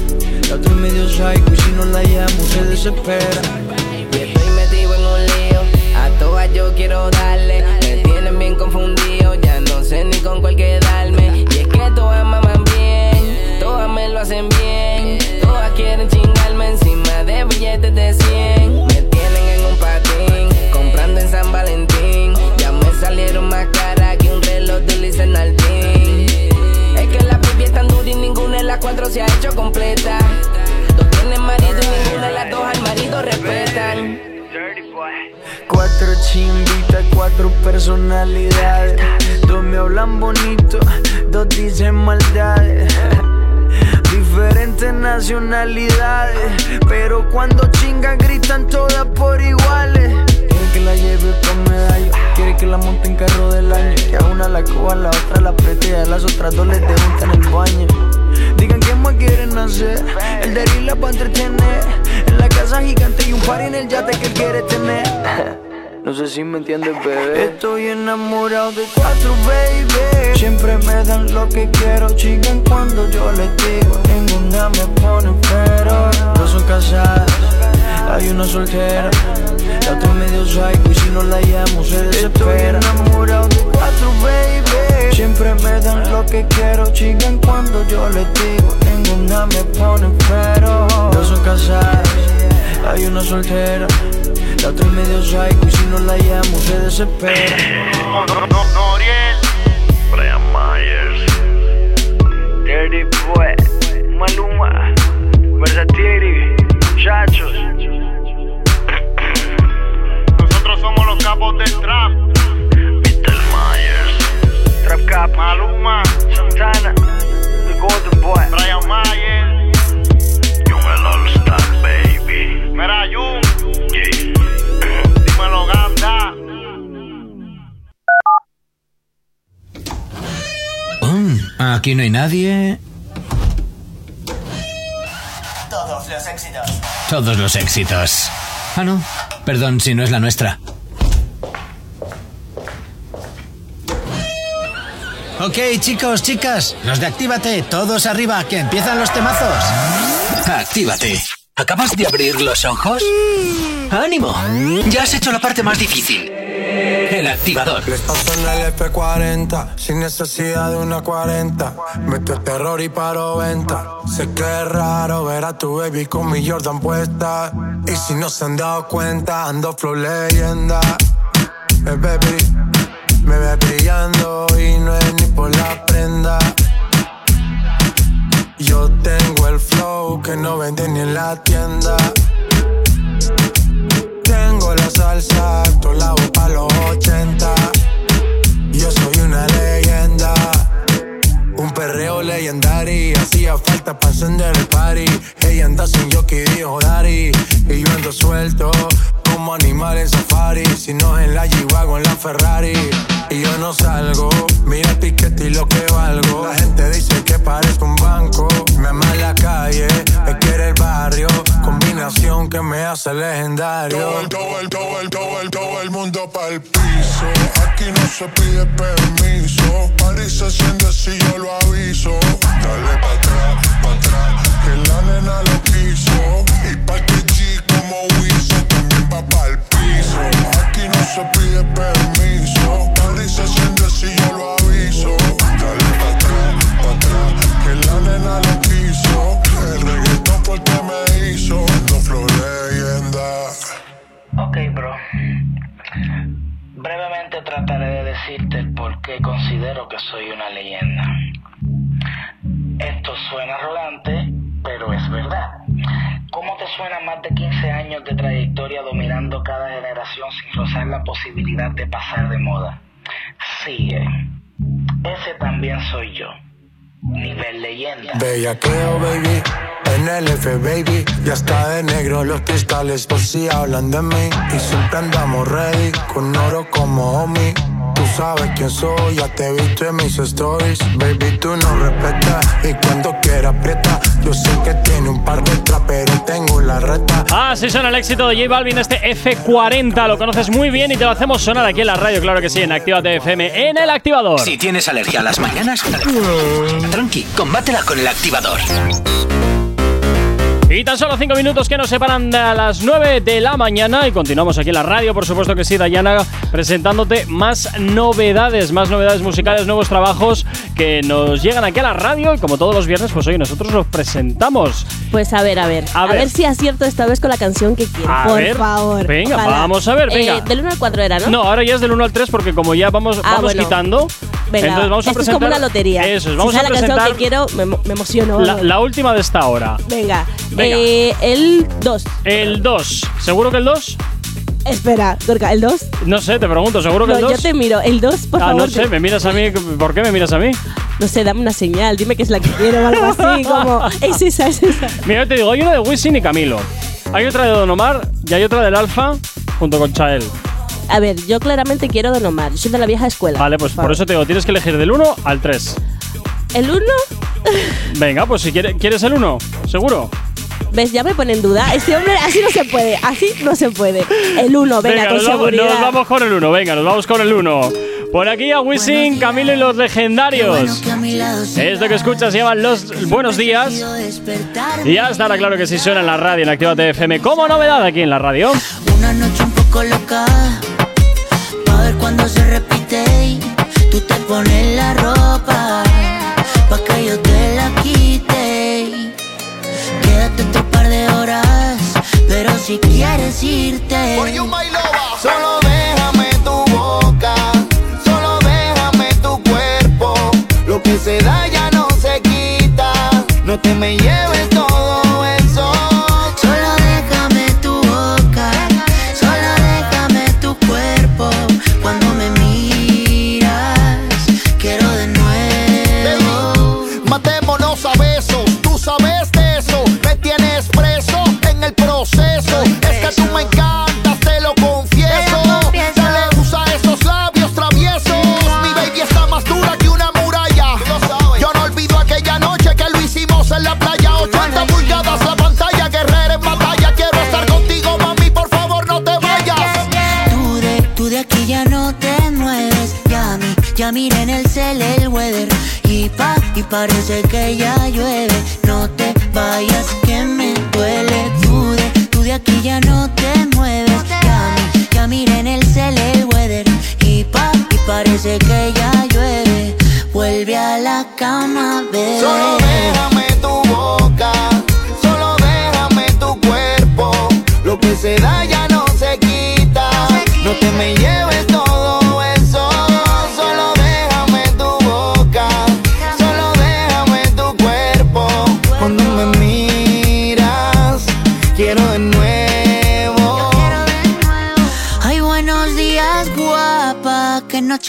La medio psycho y si no la llamo se desespera. Y estoy metido en un lío, a todas yo quiero darle. Me tienen bien confundido, ya no sé ni con cuál quedarme. Y es que todas maman bien, todas me lo hacen bien. Todas quieren chingarme encima de billetes de 100. Me tienen en un patín, comprando en San Valentín. Ya me salieron más caras que un reloj de Luis Nardín. Ninguna de las cuatro se ha hecho completa. Dos tienen marido y ninguna de las dos al marido respetan. Cuatro chimbitas, cuatro personalidades. Dos me hablan bonito, dos dicen maldades. Diferentes nacionalidades, pero cuando chingan gritan todas por iguales. Quiere que la lleve con medallo, quiere que la monte en carro del año. Que a una la coja, a la otra la pretea, a las otras dos les debuta en el baño. Quieren hacer, el de la pa' entretener. En la casa gigante y un par en el yate que él quiere tener. No sé si me entiendes, bebé. Estoy enamorado de cuatro, baby. Siempre me dan lo que quiero, chingan cuando yo les digo. Ninguna me pone pero. Dos son casadas, hay una soltera. La otra medio psycho y si no la llamo se desespera. Estoy enamorado de cuatro, baby. Siempre me dan lo que quiero, chingan cuando yo les digo. Ninguna me pone pero. Dos son casadas, hay una soltera. La otra medio psycho y si no la llamo se desespera. Brian Myers Dirty Boy, Maluma, Versatiri, muchachos. Los capos del trap. Mr. Myers Trap Cap, Maluma, Santana, The Golden Boy, Brian Mayer, Young el All Star Baby Mira Jun, dímelo Ganda. Mm, aquí no hay nadie. Todos los éxitos. Todos los éxitos. Ah, no. Perdón si no es la nuestra. Ok, chicos, chicas, los de Actívate, todos arriba, que empiezan los temazos. Actívate. ¿Acabas de abrir los ojos? ¡Ánimo! Ya has hecho la parte más difícil. El activador. Les paso en el F40 sin necesidad de una 40. Meto el terror y paro venta. Sé que es raro ver a tu baby con mi Jordan puesta. Y si no se han dado cuenta, ando flow leyenda. Eh, baby, me ve brillando y no es ni por la prenda. Yo tengo el flow que no venden ni en la tienda. Tengo la salsa, alto la boca a los 80. Yo soy una leyenda. Legendario. Hacía falta para encender el party. Ella anda sin jockey, dijo Dari. Y yo ando suelto como animal en safari. Si no en la G-Wagon, en la Ferrari. Y yo no salgo. Mira el piquete y lo que valgo. La gente dice que parezco un banco. Me ama la calle, me quiere el barrio. Combinación que me hace legendario. Todo el, todo el, todo el, todo el, todo el mundo piso. Dale pa' atrás, pa' atrás, que la nena lo quiso. Y pa' que G como Wilson también va pa'l piso. Aquí no se pide permiso. Party se siente si yo lo aviso. Dale pa' atrás, pa' atrás, que la nena lo quiso. El reggaetón fue el que me hizo. Dos flow leyenda. Ok, bro. Brevemente trataré de decirte el por qué considero que soy una leyenda. Esto suena arrogante, pero es verdad. ¿Cómo te suena más de 15 años de trayectoria dominando cada generación sin rozar la posibilidad de pasar de moda? Sigue. Ese también soy yo. Nivel leyenda. Bellaqueo, baby. En el F, baby. Ya está de negro los cristales, por si hablan de mí. Y siempre andamos ready, con oro como homie. Sabes quién soy, ya te he visto en mis stories. Baby, tú no respetas. Y cuando quieras aprieta. Yo sé que tiene un par de pero tengo la reta. Así suena el éxito de J Balvin, este F40. Lo conoces muy bien y te lo hacemos sonar aquí en la radio, claro que sí, en Actívate FM, en el activador. Si tienes alergia a las mañanas, tranqui, combátela con el activador. Y tan solo 5 minutos que nos separan de a las 9 de la mañana y continuamos aquí en la radio, por supuesto que sí, Dayana, presentándote más novedades, más novedades musicales, nuevos trabajos que nos llegan aquí a la radio y como todos los viernes, pues hoy nosotros los presentamos. Pues a ver, a ver. A A, ver. ver. si acierto esta vez con la canción que quiero. A por ver. favor. Venga, Ojalá. vamos a ver, venga. Eh, del 1 al 4 era, ¿no? No, ahora ya es del 1 al 3 porque como ya vamos, Ah, vamos bueno. quitando, Venga, entonces vamos a esto presentar... es como una lotería. Eso es, vamos si a la canción que quiero, me, me emociono. la, la última de esta hora. Venga. Venga. Eh, el 2. El 2. ¿Seguro que el 2? Espera, Gorka, ¿el 2? No sé, te pregunto, ¿seguro que No, el 2? yo te miro. El 2, por ah, favor. no sé, me miras a mí. ¿Por qué me miras a mí? No sé, dame una señal. Dime que es la que quiero o algo así. como, es esa, es esa. Mira, yo te digo, hay una de Wisin y Camilo. Hay otra de Don Omar y hay otra del Alfa junto con Chael. A ver, yo claramente quiero Don Omar. Yo soy de la vieja escuela. Vale, pues por eso te digo, tienes que elegir del 1 al 3. ¿El 1? Venga, pues si quieres, ¿quieres el 1? ¿Seguro? ¿Ves? Ya me pone en duda. Este hombre, así no se puede. Así no se puede. El 1, venga, con nos, vamos, seguridad. nos vamos con el 1, venga, nos vamos con el 1. Por aquí a Wisin, Camilo y los legendarios. Esto que escuchas se llaman Los Buenos Días. Y ya estará claro que sí suena en la radio, en Actívate FM, como novedad aquí en la radio. Una noche un poco loca, cuando se repite. Tú te pones la ropa, pa' que yo te la quite. Quédate otro par de horas, pero si quieres irte. Solo déjame tu boca, solo déjame tu cuerpo. Lo que se da ya no se quita. No te me lleves todo parece que ya llueve. No te vayas que me duele. Tú de, tú de aquí ya no te mueves. Ya ya miré en el cel el weather. Y pa, y parece que ya llueve. Vuelve a la cama, bebé. Solo déjame tu boca, solo déjame tu cuerpo. Lo que se da ya no se quita. No te me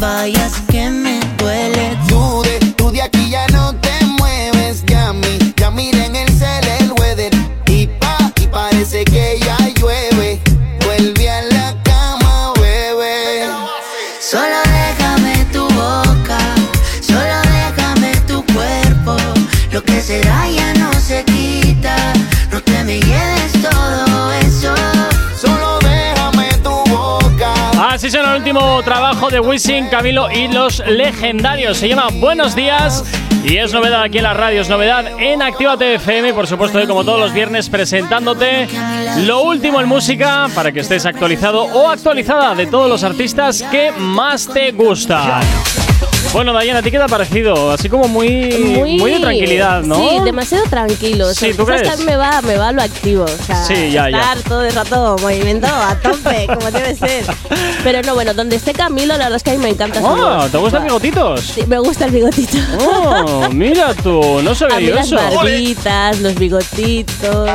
Vayas que me duele. Tú Será el último trabajo de Wisin, Camilo y los legendarios. Se llama Buenos Días Y es novedad aquí en la radio, es novedad en Actívate FM, por supuesto, y como todos los viernes, presentándote lo último en música para que estés actualizado o actualizada de todos los artistas que más te gustan. Bueno, Dayana, ¿a ti qué te ha parecido? Así como muy, muy, de tranquilidad, ¿no? Sí, demasiado tranquilo. Sí, ¿tú que crees? a mí me va, me va lo activo. O sea, Sí, ya, ya. estar todo el rato movimiento a tope, como debe ser. Pero no, bueno, donde esté Camilo, la verdad es que a mí me encanta Oh. ¿te gustan bigotitos? Sí, me gusta el bigotito. Oh, mira tú, no A sabía mí yo las eso. barbitas, los bigotitos,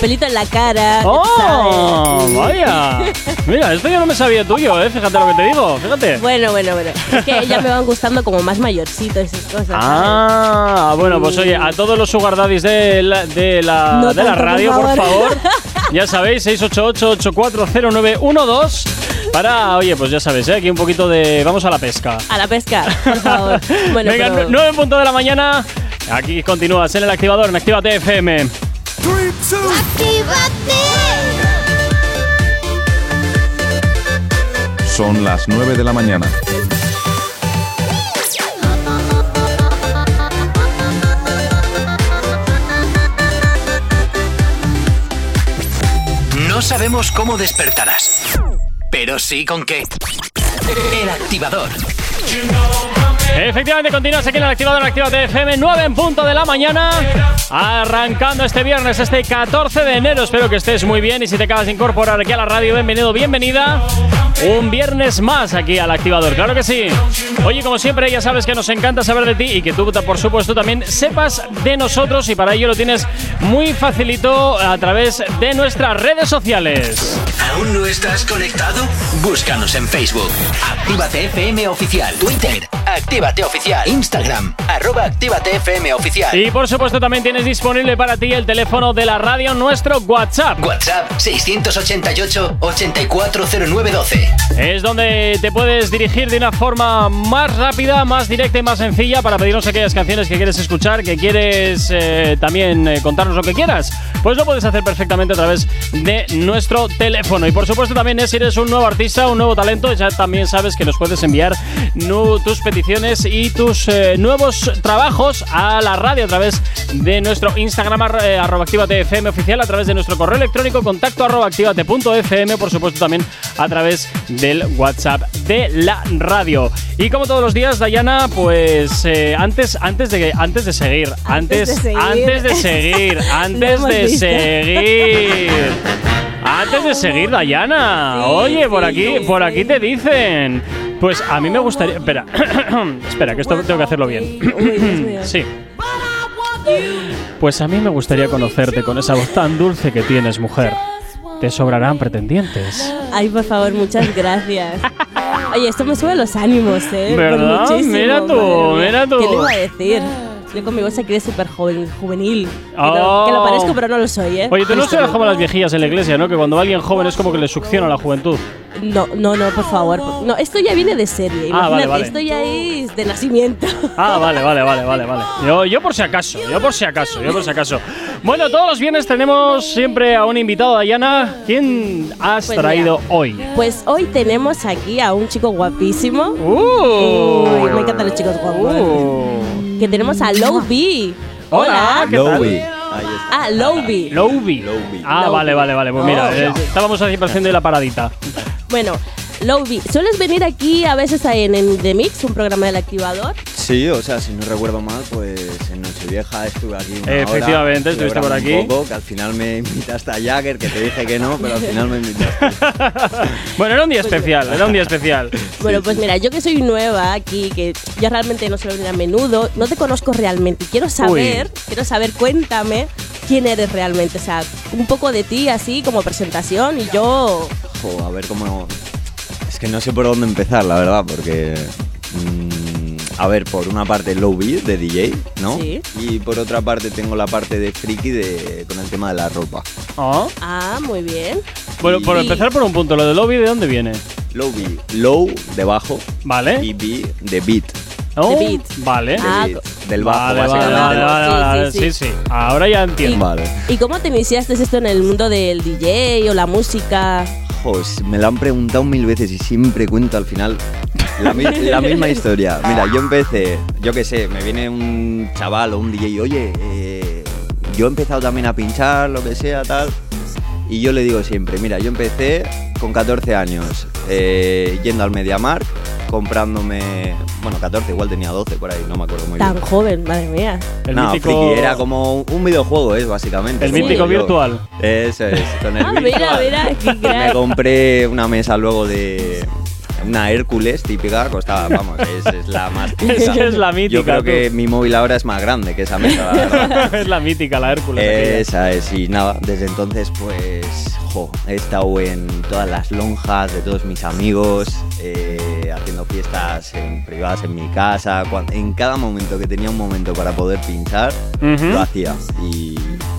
pelito en la cara. ya ¡Oh! Vaya. Mira, esto yo no me sabía tuyo, ¿eh? Fíjate lo que te digo, fíjate. Bueno, bueno, bueno. Es que ya me van gustando como más mayorcitos esas cosas. ¿sabes? Ah, bueno, pues oye, a todos los sugar daddies de la, de la, No de la tanto, por radio, por favor. favor, ya sabéis, 688-840912 para, oye, pues ya sabéis, ¿eh? aquí un poquito de... Vamos a la pesca. A la pesca, por favor. Bueno, Venga, pero- 9 en punto de la mañana. Aquí continúas en el activador, en Actívate FM. Son las 9 de la mañana. Sabemos cómo despertarás, pero sí con qué. El activador. Efectivamente, continúas aquí en el activador en Actívate FM, 9 en punto de la mañana. Arrancando este viernes, este 14 de enero. Espero que estés muy bien y si te acabas de incorporar aquí a la radio, bienvenido, bienvenida. Un viernes más aquí al activador, claro que sí. Oye, como siempre, ya sabes que nos encanta saber de ti y que tú, por supuesto, también sepas de nosotros y para ello lo tienes muy facilito a través de nuestras redes sociales. ¿Aún no estás conectado? Búscanos en Facebook. Actívate FM Oficial. Twitter. Actívate Oficial. Instagram. Arroba Actívate FM Oficial. Y por supuesto también tienes disponible para ti el teléfono de la radio, nuestro WhatsApp. WhatsApp 688-840912. Es donde te puedes dirigir de una forma más rápida, más directa y más sencilla para pedirnos aquellas canciones que quieres escuchar, que quieres eh, también eh, contarnos lo que quieras. Pues lo puedes hacer perfectamente a través de nuestro teléfono. Y por supuesto también es si eres un nuevo artista, un nuevo talento, ya también sabes que nos puedes enviar tus peticiones y tus eh, nuevos trabajos a la radio a través de nuestro Instagram arro- eh, arroba actívate FM oficial, a través de nuestro correo electrónico contacto arroba actívate.fm, por supuesto también a través del WhatsApp de la radio. Y como todos los días, Dayana, pues eh, antes, antes, de, antes de seguir, antes, de seguir. antes de seguir, antes de seguir. Antes de seguir, Dayana. Oye, por aquí, por aquí te dicen. Pues a mí me gustaría. Espera, espera, que esto tengo que hacerlo bien. sí. Pues a mí me gustaría conocerte con esa voz tan dulce que tienes, mujer. Te sobrarán pretendientes. Ay, por favor, muchas gracias. Oye, esto me sube los ánimos, ¿eh? ¿Verdad? Mira tú, mira tú. ¿Qué le iba a decir? Yo con mi voz aquí de súper joven, juvenil. Que, Oh. que lo parezco, pero no lo soy, ¿eh? Oye, tú no serás como las viejillas en la iglesia, ¿no? Que cuando alguien joven es como que le succiona la juventud. No, no, no, por favor. No, esto ya viene de serie. Ah, Imagínate, vale, vale. esto ya es de nacimiento. Ah, vale, vale, vale, vale, vale. Yo, yo por si acaso, yo por si acaso, yo por si acaso. Bueno, todos los viernes tenemos siempre a un invitado, Dayana. ¿Quién has Pues traído hoy? Pues hoy tenemos aquí a un chico guapísimo. Uh. Uy, me encantan los chicos guapos. Que tenemos a Low B. Hola, ¿qué tal? Ah, Low B. Lowby. Ah, Lowby. vale, vale, vale. Pues mira, Oh. eh, estábamos haciendo haciendo la paradita. Bueno, Low B, ¿sueles venir aquí a veces en, en The Mix, un programa del activador? Sí, o sea, si no recuerdo mal, pues en Nochevieja estuve aquí una Efectivamente, hora, estuviste por aquí. Un poco, que al final me invitaste a Jagger, que te dije que no, pero al final me invitaste. Bueno, era un día especial, era un día especial. Bueno, pues mira, yo que soy nueva aquí, que yo realmente no suelo venir a menudo, no te conozco realmente. y Quiero saber, quiero saber, cuéntame quién eres realmente. O sea, un poco de ti así como presentación y yo... Jo, a ver cómo... Es que no sé por dónde empezar, la verdad, porque... mm, a ver, por una parte low beat de DJ, ¿no? Sí. Y por otra parte tengo la parte de friki de, con el tema de la ropa. Ah. Ah, muy bien. Bueno, por Y- empezar por un punto, lo de lobby, ¿de dónde viene? Low beat, low de bajo. Vale. Y beat de beat. Oh, De beat. Vale. Ah, beat, del bajo, Vale, básicamente. vale, vale, Sí, sí, sí, sí. sí. Ahora ya entiendo. Vale. ¿Y cómo te iniciaste esto en el mundo del DJ o la música? Pues me lo han preguntado mil veces y siempre cuento al final La, mi- la misma historia. Mira, yo empecé, yo qué sé, me viene un chaval o un DJ, oye, eh, yo he empezado también a pinchar, lo que sea, tal. Y yo le digo siempre, mira, yo empecé con 14 años, eh, yendo al MediaMark, comprándome, bueno, 14, igual tenía 12 por ahí, no me acuerdo muy Tan bien. joven, madre mía. El no, mítico- friki, era como un videojuego, es básicamente. El mítico yo. virtual. Eso es, con el Ah, virtual. mira, mira, qué Me compré una mesa luego de una Hércules típica, costaba, vamos, es, es la más típica. Es que es la mítica, Yo creo tú. que mi móvil ahora es más grande que esa mesa, la es la mítica, la Hércules. Esa es, y nada, desde entonces pues, jo, he estado en todas las lonjas de todos mis amigos, eh, haciendo fiestas en privadas en mi casa, en cada momento que tenía un momento para poder pinchar, lo hacía. Y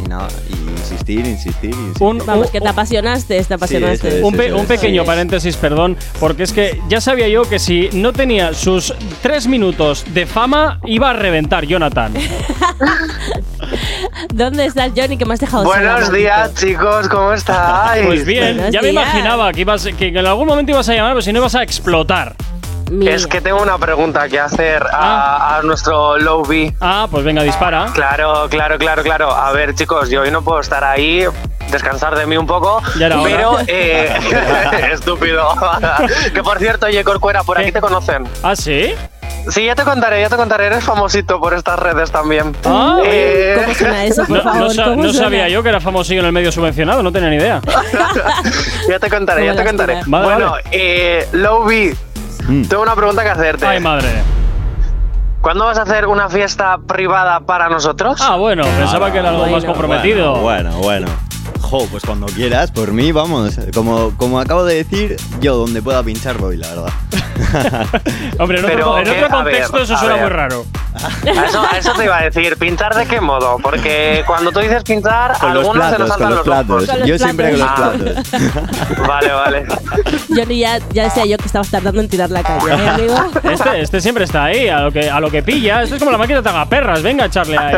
nada, y insistir, insistir, insistir. Un- Vamos, que te apasionaste, te apasionaste. eso Un, pe- un es. pequeño Sí. paréntesis, perdón, porque es que ya sabía yo que si no tenía sus tres minutos de fama, iba a reventar Jonathan. ¿Dónde estás, Johnny, que me has dejado Buenos días, chicos, ¿cómo estáis? Pues bien, Buenos ya me días. imaginaba que, ibas, que en algún momento ibas a llamar, pero si no ibas a explotar. Mira. Es que tengo una pregunta que hacer a, a nuestro Lowby. Ah, pues venga, dispara. Claro, claro, claro, claro. A ver, chicos, yo hoy no puedo estar ahí, descansar de mí un poco, Ya era hora. pero eh, estúpido. que por cierto, oye, Corcuera, por aquí te conocen. ¿Ah, sí? Sí, ya te contaré, ya te contaré. Eres famosito por estas redes también. Ah, Eh, ¿Cómo suena eso, por No, sabía yo que era famosillo en el medio subvencionado, no tenía ni idea. ya te contaré, ya te contaré. Vale, bueno, vale. eh, Lowby, Mm. tengo una pregunta que hacerte. Ay, madre. ¿Cuándo vas a hacer una fiesta privada para nosotros? Ah, bueno, pensaba que era algo más comprometido. Bueno, bueno. Jo, pues cuando quieras, por mí, vamos. Como, como acabo de decir, yo donde pueda pinchar voy, la verdad. Hombre, en Pero otro, en que- otro a ver, contexto eso suena ver. muy raro. A eso, a eso te iba a decir, ¿pinchar de qué modo? Porque cuando tú dices pinchar, Con los algunos se nos platos, con saltan los los platos. ojos. Con Yo siempre con los platos. platos. Vale, vale. Johnny, ya, ya decía yo que estabas tardando en tirar la calle, ¿eh, amigo? Este, este siempre está ahí, a lo que, a lo que pilla. Esto es como la máquina de perras. Venga, echarle ahí.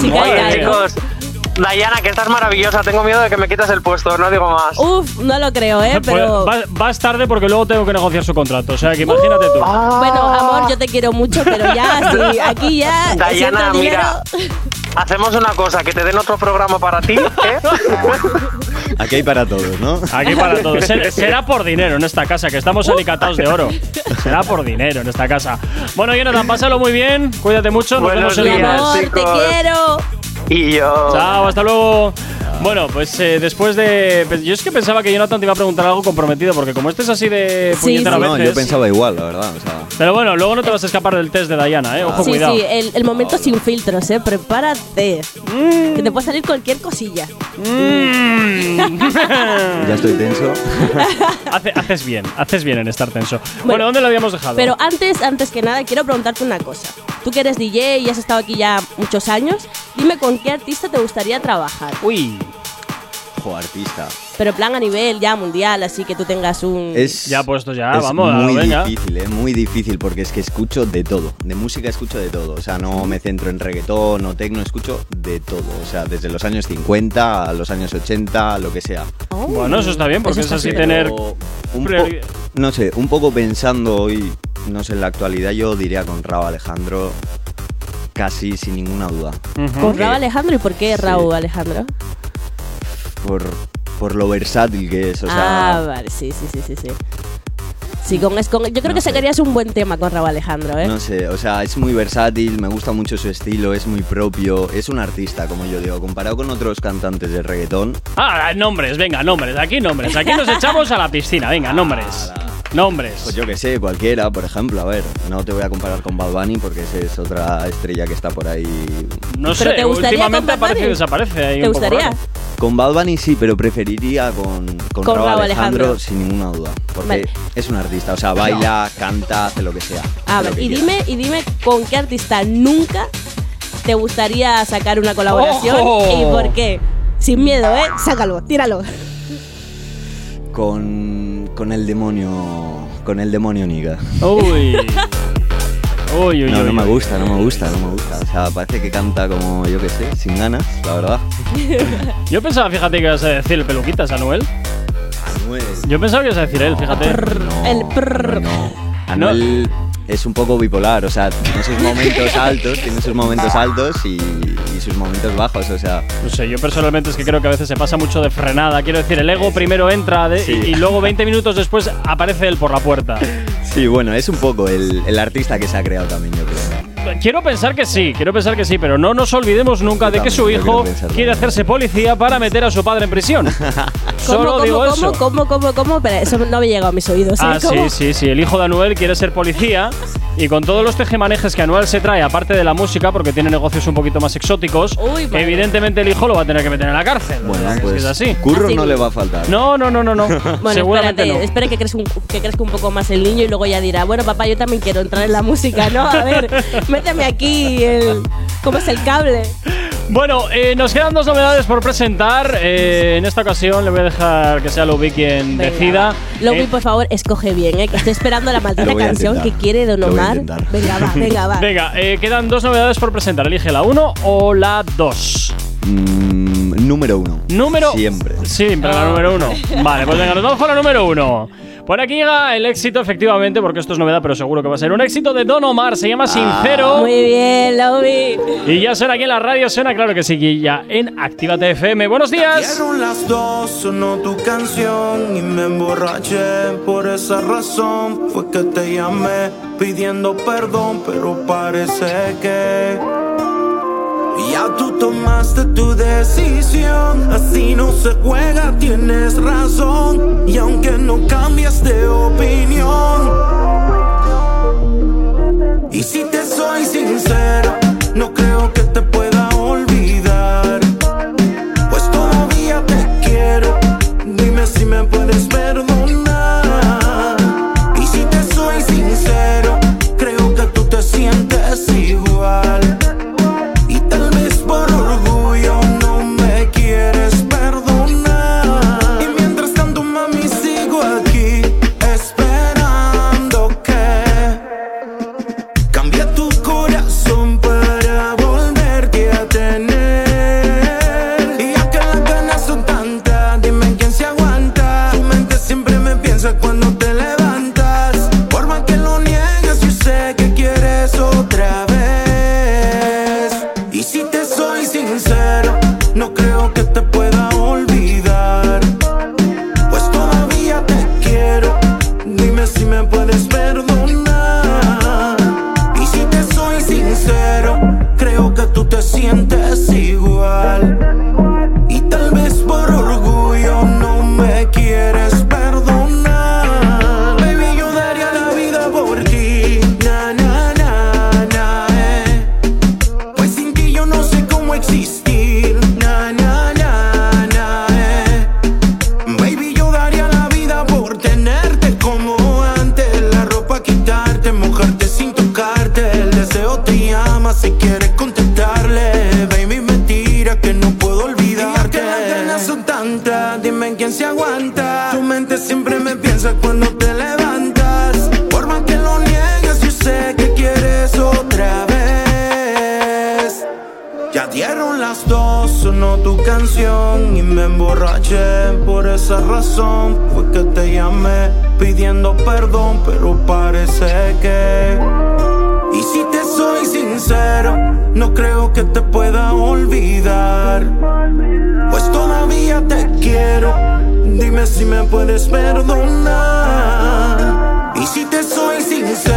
Sí que hay Oye, algo. Dayana, que estás maravillosa. Tengo miedo de que me quites el puesto, no digo más. Uf, no lo creo, ¿eh? Pues Pero... vas, vas tarde porque luego tengo que negociar su contrato. O sea, que imagínate tú. Ah. Bueno, amor, yo te quiero mucho, pero ya, sí, aquí ya... Dayana, mira, hacemos una cosa, que te den otro programa para ti, ¿eh? Aquí hay para todos, ¿no? Aquí para todos. Ser- será por dinero en esta casa, que estamos alicatados de oro. Será por dinero en esta casa. Bueno, Jonathan, pásalo muy bien. Cuídate mucho. Nos Buenos vemos lunes. amor, te quiero. Y yo... Chao, hasta luego. Bueno, pues eh, después de. pues, Yo es que pensaba que Jonathan te iba a preguntar algo comprometido, porque como este es así de Sí, puñetero sí. a No, veces. yo pensaba igual, la verdad. O sea, Pero bueno, luego no te vas a escapar del test de Diana, ¿eh? Ojo, Sí, cuidado. sí, el, el momento sin filtros, ¿eh? Prepárate. Que te puede salir cualquier cosilla. Mm. ya estoy tenso. Hace- haces bien, haces bien en estar tenso. Bueno, ¿dónde lo habíamos dejado? Pero antes, antes que nada, quiero preguntarte una cosa. Tú que eres DJ y has estado aquí ya muchos años, dime con qué artista te gustaría trabajar. Uy, Jo, artista. Pero en plan a nivel ya mundial, así que tú tengas un... Es, ya puesto ya, es vamos, muy venga. difícil, ¿eh? muy difícil porque es que escucho de todo. De música escucho de todo. O sea, no me centro en reggaetón o tecno, escucho de todo. O sea, desde los años 50 a los años 80, lo que sea. Oh, Bueno, eso está bien, porque eso es así bien. tener. Un no sé, un poco pensando hoy, no sé, en la actualidad yo diría con Raúl Alejandro casi sin ninguna duda. Con Raúl Alejandro, ¿y por qué Sí. Raúl Alejandro? Por, por lo versátil que es. O sea, ah, vale, sí, sí, sí, sí, sí. Sí, con, es con- yo creo No que sé. sacarías un buen tema con Raúl Alejandro, ¿eh? No sé, o sea, es muy versátil, me gusta mucho su estilo, es muy propio, es un artista, como yo digo, comparado con otros cantantes de reggaetón. Ah, nombres, venga, nombres. Aquí nombres. Aquí nos echamos a la piscina, venga, nombres. Nombres. Pues yo que sé, cualquiera, por ejemplo, a ver, no te voy a comparar con Bad Bunny porque esa es otra estrella que está por ahí. No ¿Pero sé, te gustaría últimamente aparece y desaparece ahí ¿Te un poco gustaría? raro. Con Bad Bunny sí, pero preferiría con, con, Con Raúl Raúl Alejandro, Alejandro. sin ninguna duda, porque Vale. es un artista, o sea, baila, canta, hace lo que sea. Ah, lo vale. que Y dime, y dime con qué artista nunca te gustaría sacar una colaboración ¡Ojo! y por qué. Sin miedo, ¿eh? Sácalo, tíralo. Con, con el demonio, con el demonio Niga. Uy. Uy, uy, No, uy, no me uy. gusta, no me gusta, no me gusta. O sea, parece que canta como, yo qué sé, sin ganas, la verdad. Yo pensaba, fíjate que ibas a decir el peluquitas. Anuel. Yo pensaba que ibas a decir él, fíjate. El prrr. Anuel es un poco bipolar, o sea, tiene sus momentos altos, tiene sus momentos altos y, y sus momentos bajos, o sea. No sé, yo personalmente es que creo que a veces se pasa mucho de frenada. Quiero decir, el ego primero entra de- Sí. y, y luego 20 minutos después aparece él por la puerta. Sí, bueno, es un poco el, el artista que se ha creado también, yo creo. Quiero pensar que sí, quiero pensar que sí, pero no nos olvidemos nunca de que su hijo quiere hacerse policía para meter a su padre en prisión. Solo ¿Cómo, digo cómo, eso. cómo, cómo, cómo? Pero eso no me llega a mis oídos. ¿eh? Ah, sí, ¿Cómo? sí, sí. El hijo de Anuel quiere ser policía y con todos los tejemanejes que Anuel se trae, aparte de la música, porque tiene negocios un poquito más exóticos, Uy, evidentemente el hijo lo va a tener que meter en la cárcel. Bueno, pues es así. curro Así no le va a faltar. No, no, no, no, no. Bueno, Seguramente espérate, no. espera que crezca, un, que crezca un poco más el niño y luego ya dirá, bueno, papá, yo también quiero entrar en la música, ¿no? A ver, méteme aquí el... ¿Cómo es el cable? Bueno, eh, nos quedan dos novedades por presentar. Eh, en esta ocasión le voy a dejar que sea Lubi quien Venga, decida. va. Lobi, Eh, por favor, escoge bien, ¿eh? Que estoy esperando la maldita canción que quiere Don Omar. Venga, va, venga, va. Venga, eh, quedan dos novedades por presentar. Elige la 1 o la 2. Mm, número uno. Número. Siempre. Siempre la número uno. Vale, pues venga, nos vamos con la número uno. Por aquí llega el éxito, efectivamente, porque esto es novedad, pero seguro que va a ser un éxito de Don Omar. Se llama Sincero. Muy bien, Lobi. Y ya suena aquí en la radio, suena claro que sí, ya en Actívate FM. Buenos días. Las dos, sonó tu canción y me emborraché. Por esa razón fue que te llamé pidiendo perdón, pero parece que ya tú tomaste tu decisión. Así no se juega, tienes razón. Y aunque no cambies de opinión, y si te soy sincero, no creo que te pueda pidiendo perdón, pero parece que. Y si te soy sincero, no creo que te pueda olvidar. Pues todavía te quiero, dime si me puedes perdonar. Y si te soy sincero,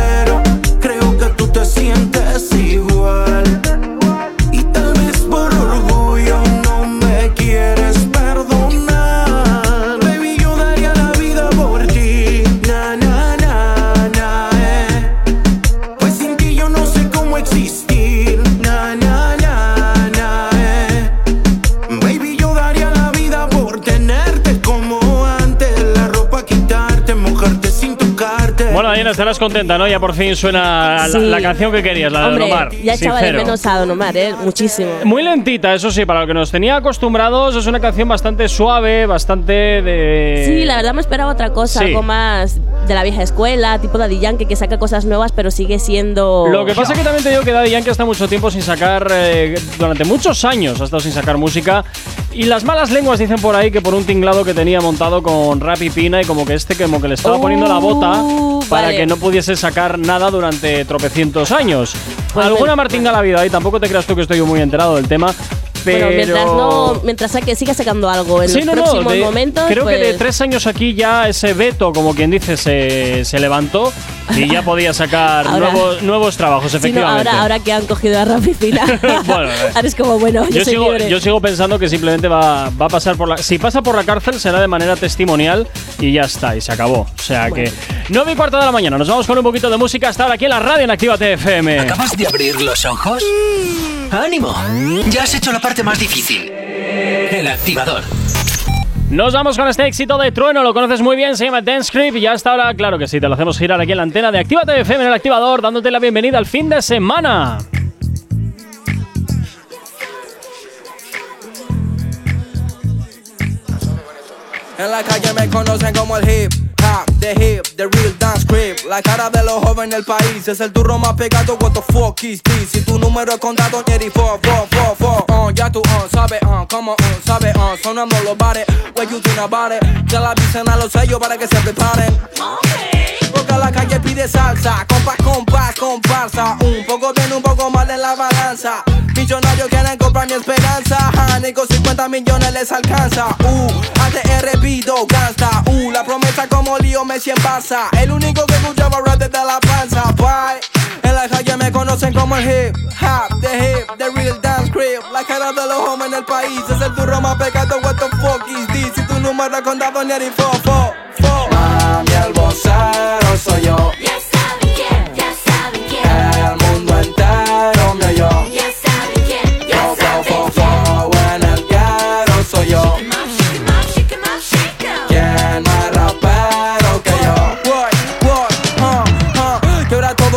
Bueno, estarás contenta, ¿no? Ya por fin suena la, Sí. la canción que querías, la de Hombre, Don Omar. ya echaba de menos a Don Omar, ¿eh? Muchísimo. Muy lentita, eso sí, para lo que nos tenía acostumbrados, es una canción bastante suave, bastante de. Sí, la verdad me esperaba otra cosa, Sí. algo más de la vieja escuela, tipo Daddy Yankee, que saca cosas nuevas, pero sigue siendo. Lo que pasa es que también te digo que Daddy Yankee está mucho tiempo sin sacar, eh, durante muchos años ha estado sin sacar música Y las malas lenguas dicen por ahí que por un tinglado que tenía montado con rap y pina y como que este como que le estaba poniendo la bota para vale. que no pudiese sacar nada durante tropecientos años. Pues Alguna me- martinga la vida y tampoco te creas tú que estoy muy enterado del tema. Pero Bueno, mientras no, mientras saque, siga sacando algo en Sí, los no, no, próximos de- momentos. creo que de pues- tres años aquí ya ese veto, como quien dice, se, se levantó y ya podía sacar Ahora- nuevos, nuevos trabajos, no, efectivamente. ahora, ahora que han cogido a Rafi Fina. Bueno, ahora es como, bueno, yo, yo, sigo, libre. yo sigo pensando que simplemente va, va a pasar por la. Si pasa por la cárcel, será de manera testimonial y ya está, y se acabó. O sea que. 9 y cuarto de la mañana, nos vamos con un poquito de música hasta ahora aquí en la radio en Actívate FM. ¿Acabas de abrir los ojos? ¡Ánimo! Ya has hecho la parte más difícil. El activador. Nos vamos con este éxito de Trueno, lo conoces muy bien, se llama Dance Script y ya hasta ahora, claro que sí, te lo hacemos girar aquí en la antena de Actívate FM en el activador, dándote la bienvenida al fin de semana. En la calle me conocen como el hip the hip, the real dance creep. La cara de los jóvenes del país es el turro más pegado. What the fuck is this? Si tu número es contado, Jerry, four, four, four, four. Uh, ya tú, uh, sabes, uh, como, uh, sabes, uh, sonando los bares. What you think about it? Ya la avisen a los sellos para que se preparen. Porque la calle pide salsa, compás, compás, comparsa. Un poco bien, un poco mal en la balanza. Millonarios quieren comprar mi esperanza. Ni con 50 millones les alcanza. Uh, ATR pido gasta. Uh, la promesa como lío Messi en. El único que escuchaba rap desde la panza. Bye. En la calle me conocen como el hip hop, the hip, the real dance crib. La cara de los hombres en el país es el turro más pegado. What the fuck is this? Si tu número es contado, ni el fo, fo, fo. Mami, el vocero soy yo.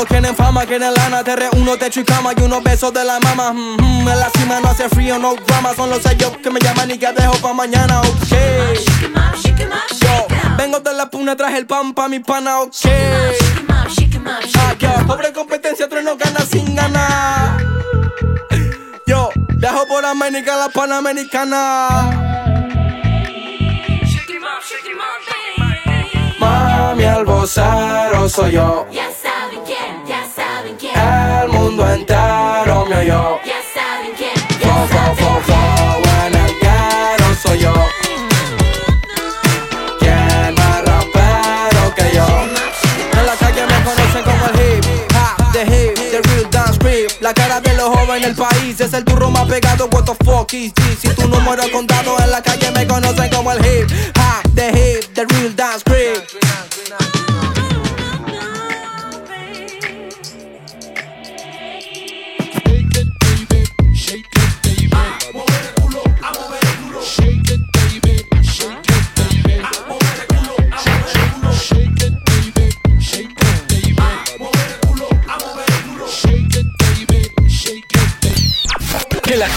Todos quieren fama, quieren lana Te reúno, techo y cama y unos besos de la mama. Mm, En la cima no hace frío, no drama Son los sellos que me llaman y que dejo pa' mañana, ok. Yo, vengo de la puna, traje el pan pa' mi pana, ok. Ah, pobre competencia, trueno gana sin ganar. Yo, viajo por América, la Panamericana. Mami, el vocero soy yo. Del país es el turro más pegado. What the fuck is this? Si tu número es contado en la calle me conocen como el hip hop, the hip, the real dance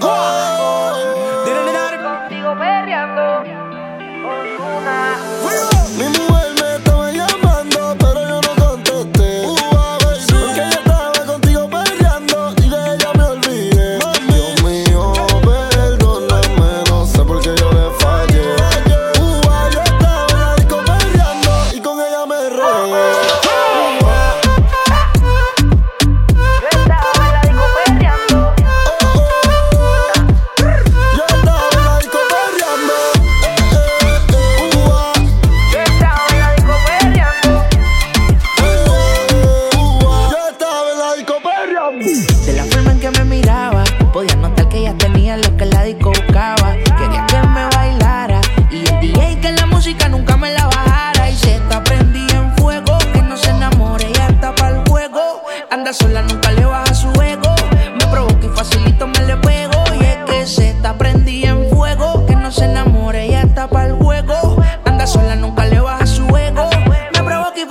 Contigo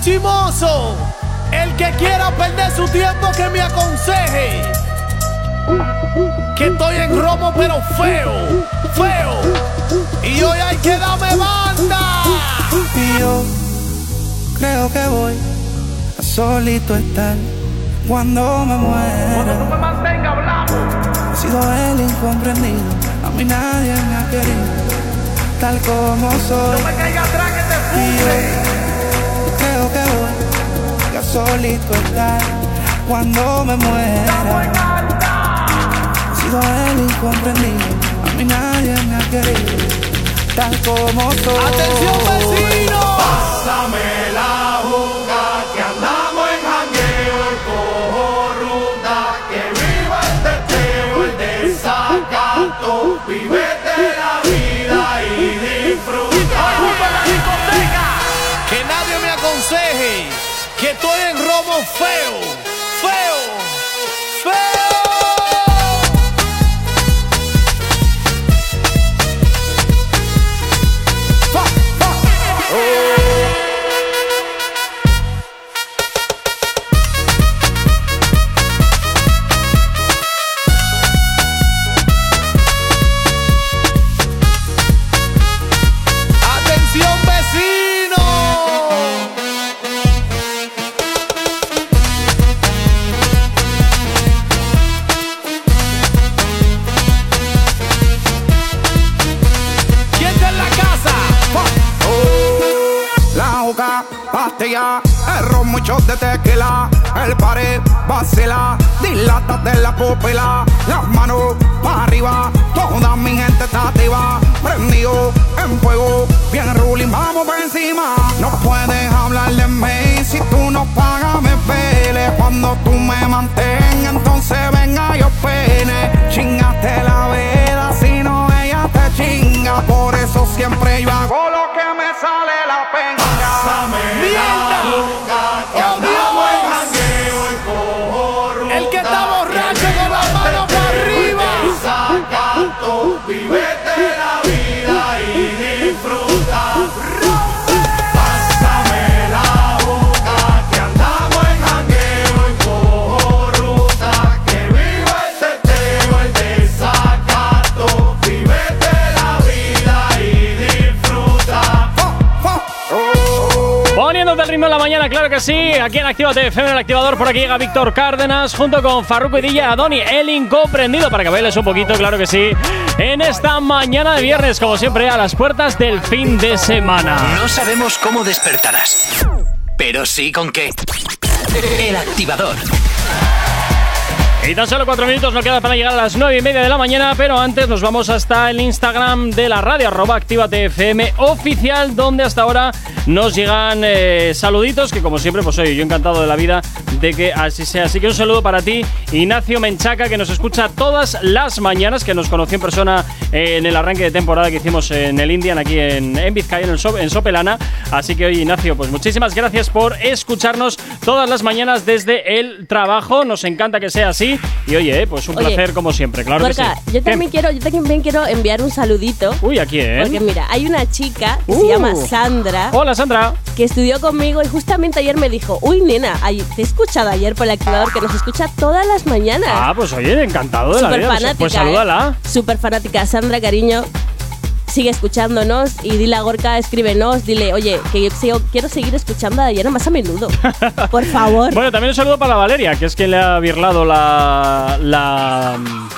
chimoso. El que quiera perder su tiempo que me aconseje. Que estoy en romo pero feo, feo. Y hoy hay que darme banda. Y yo creo que voy a solito estar cuando me muera. Cuando tú me mantenga hablando. He sido el incomprendido, a mí nadie me ha querido, tal como soy. No me caiga atrás que te puse creo que voy ya solito estar cuando me muera. He sido el incomprendido, a mí nadie me ha querido, tal como soy. ¡Atención, vecino! Pásame la boca que andamos en jangueo y cojo ruta, que viva el teteo, el desacato, vive que estoy en robo feo. Actívate FM, en el activador, por aquí llega Víctor Cárdenas, junto con Farruko y DJ Adoni, el incomprendido, para que bailes un poquito, claro que sí. En esta mañana de viernes, como siempre, a las puertas del fin de semana. No sabemos cómo despertarás, pero sí con qué. El activador. Y tan solo cuatro minutos nos queda para llegar a las nueve y media de la mañana, pero antes nos vamos hasta el Instagram de la radio, arroba Actívate FM oficial, donde hasta ahora nos llegan eh, saluditos, que como siempre, pues oye, yo encantado de la vida de que así sea. Así que un saludo para ti, Ignacio Menchaca, que nos escucha todas las mañanas, que nos conoció en persona eh, en el arranque de temporada que hicimos en el Indian, aquí en, en Vizcaya, en, el So- en Sopelana. Así que oye, Ignacio, pues muchísimas gracias por escucharnos todas las mañanas desde el trabajo. Nos encanta que sea así. Y oye, eh, pues un Oye, placer como siempre, claro que sí. yo también quiero, yo también quiero enviar un saludito. Uy, ¿a quién? Porque mira, hay una chica que Uh. se llama Sandra. Hola, Sandra. Que estudió conmigo y justamente ayer me dijo, uy, nena, te he escuchado ayer por el activador que nos escucha todas las mañanas. Ah, pues oye, encantado de la Súper vida. Pues- fanática. Pues salúdala. ¿eh? Súper fanática. Sandra, cariño, sigue escuchándonos y dile a Gorka, escríbenos, dile, oye, que yo sigo- quiero seguir escuchando a Dayana más a menudo. Por favor. Bueno, también un saludo para Valeria, que es quien le ha birlado la, la mm,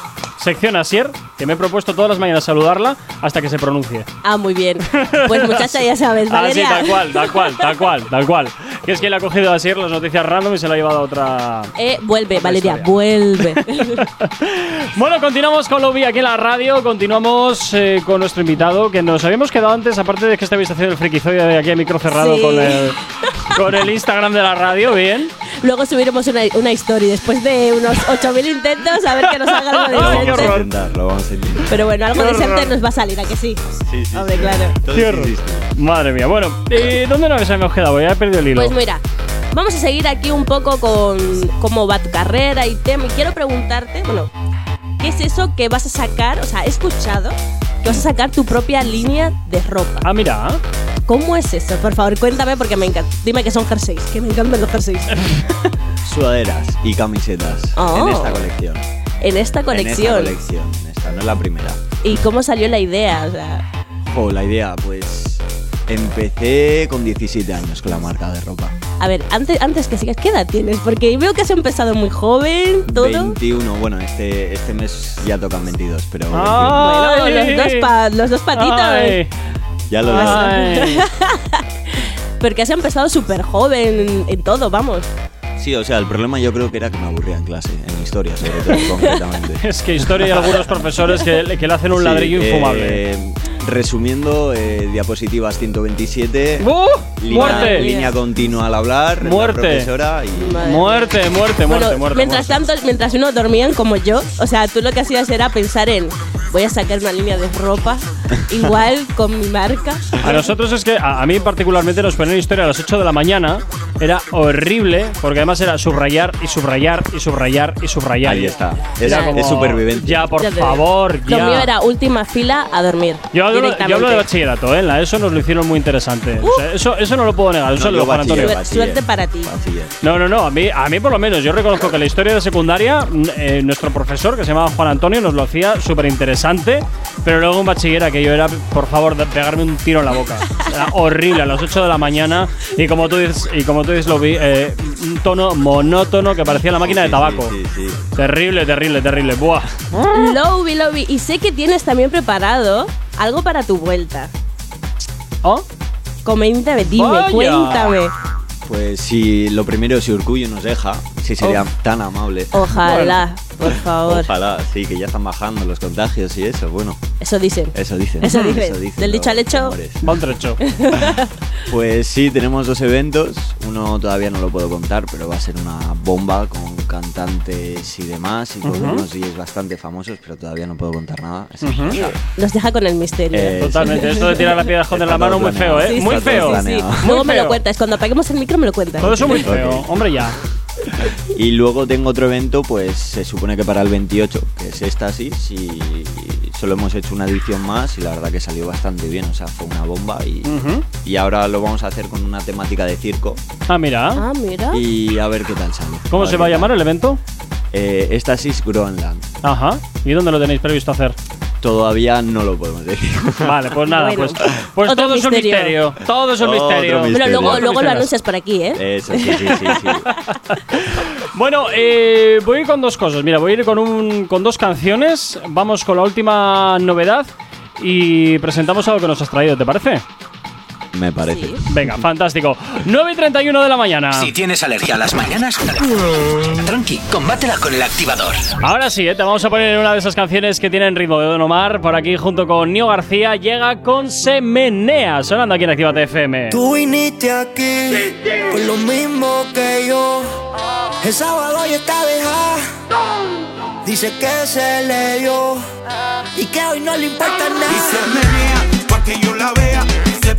sección Asier, que me he propuesto todas las mañanas saludarla hasta que se pronuncie. Ah, muy bien. Pues muchacha, ya sabes, Ah, sí, Valeria. tal cual, tal cual, tal cual, tal cual. Que es quien le ha cogido a Asier las noticias random y se la ha llevado a otra. Eh, vuelve, Otra Valeria, historia. vuelve. Bueno, continuamos con Lobby aquí en la radio. Continuamos eh, con nuestro invitado que nos habíamos quedado antes, aparte de que estabais haciendo el frikizoide de aquí a micro cerrado Sí. con, el, con el Instagram de la radio. Bien. Luego subiremos una, una story después de unos 8.000 intentos a ver que nos haga algo decente. horror. Intentarlo, vamos a Pero bueno, algo horror. decente nos va a salir, ¿a que sí? Sí, sí. Hombre, claro. Cierro. Madre mía. Bueno, eh, ¿dónde nos hemos quedado? Ya he perdido el hilo. Pues mira, vamos a seguir aquí un poco con cómo va tu carrera y tema. Y quiero preguntarte, bueno, ¿qué es eso que vas a sacar? O sea, he escuchado que vas a sacar tu propia línea de ropa. Ah, mira. ¿Cómo es eso? Por favor, cuéntame porque me encanta. Dime que son jerseys, que me encantan los jerseys. Sudaderas y camisetas Oh. en esta colección. en esta colección. En esta colección. Esta no es la primera. ¿Y cómo salió la idea? O sea, Jo, la idea, pues. Empecé con 17 años con la marca de ropa. a ver, antes, antes que sigas, ¿qué edad tienes? Porque veo que has empezado muy joven, todo. 21, bueno, este, este mes ya tocan 22, pero. 21. Bueno, los dos, pa- los dos patitos. Ay. Ya lo Ay. Porque has empezado súper joven en, en todo, vamos. Sí, o sea, el problema yo creo que era que me aburría en clase, en historia sobre todo, concretamente. Es que historia hay algunos profesores que, le- que le hacen un Sí, ladrillo infumable. eh, resumiendo, eh, diapositivas 127. ¡Uh! línea, ¡Muerte! línea continua al hablar. la Muerte. profesora y. Muerte, muerte, Bueno, muerte, muerte. mientras tanto, mientras uno dormían como yo, o sea, tú lo que hacías era pensar en voy a sacar una línea de ropa igual con mi marca. A nosotros es que, a, a mí particularmente, nos ponían historia a las 8 de la mañana. Era horrible, porque además era subrayar y subrayar y subrayar y subrayar. Ahí está. Era Es- como, es supervivencia. Ya, por Ya favor, Lo ya. mío era última fila a dormir. Yo hablo, yo hablo de bachillerato, ¿eh? En la ESO nos lo hicieron muy interesante. O sea, eso, eso no lo puedo negar. Un No, saludo, yo Juan Antonio. Suerte, para ti. Bachiller. No, no, no. A mí, a mí por lo menos, yo reconozco que la historia de secundaria, mm, eh, nuestro profesor, que se llamaba Juan Antonio, nos lo hacía súper interesante, pero luego en bachiller aquello era, por favor, de pegarme un tiro en la boca. Era horrible a las 8 de la mañana y como tú dices, y como tú dices lo vi, eh, un tono monótono que parecía la máquina de tabaco. Sí, sí, sí. Terrible, terrible, terrible. Buah. Lobby, Lobby. Y sé que tienes también preparado algo para tu vuelta. ¿Oh? Coméntame, dime, Vaya. cuéntame. Pues si lo primero, si Urcullo nos deja, si sería tan amable. Ojalá, por favor. Ojalá, sí, que ya están bajando los contagios y eso, bueno. Eso dicen. Eso dicen. Eso dicen. Del dicho al hecho. Va un trecho. Pues sí, tenemos dos eventos. Uno todavía no lo puedo contar, pero va a ser una bomba con cantantes y demás y con Ujú. unos DJs bastante famosos, pero todavía no puedo contar nada. Ujú. que, Nos deja con el misterio. Eh, Totalmente. Esto de tirar la piedra esconder la mano, todo muy feo, ¿eh? planeado. Muy feo. planeado. Sí, Muy luego me lo feo. cuentas. Cuando apaguemos el micro me lo cuentas. Todo eso muy feo. Hombre, ya. Y luego tengo otro evento, pues se supone que para el 28, que es Éxtasis, y solo hemos hecho una edición más y la verdad que salió bastante bien, o sea, fue una bomba y, y ahora lo vamos a hacer con una temática de circo Ah, mira. Ah, mira. y a ver qué tal sale. ¿Cómo se va a llamar tal. el evento? Eh, Éxtasis Groenland. Ajá. ¿Y dónde lo tenéis previsto hacer? Todavía no lo podemos decir. Vale, pues nada, Bueno, pues, pues otro todo es un misterio. misterio. Todo es un Otro misterio. misterio. Pero luego, luego lo anuncias por aquí, ¿eh? Eso, sí, sí, sí, sí. Bueno, eh, voy a ir con dos cosas. Mira, voy a ir con, un, con dos canciones. Vamos con la última novedad y presentamos algo que nos has traído, ¿te parece? Me parece. Venga, fantástico. 9 y 31 de la mañana. Si tienes alergia a las mañanas, tranqui, combátela con el activador. Ahora sí, ¿eh? te vamos a poner una de esas canciones que tienen ritmo de Don Omar. Por aquí, junto con Nio García, llega con Semenea, sonando aquí en Actívate FM. Tú viniste aquí por lo mismo que yo. El sábado ya está dejada. Dice que se le dio y que hoy no le importa Y nada. se menea pa' que yo la vea.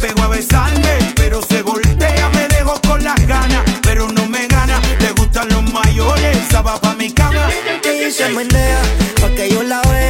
Se pegó a besarme, pero se voltea. Me dejó con las ganas, pero no me gana. Le gustan los mayores, esa va pa' mi cama. Y se menea pa' que yo la vea.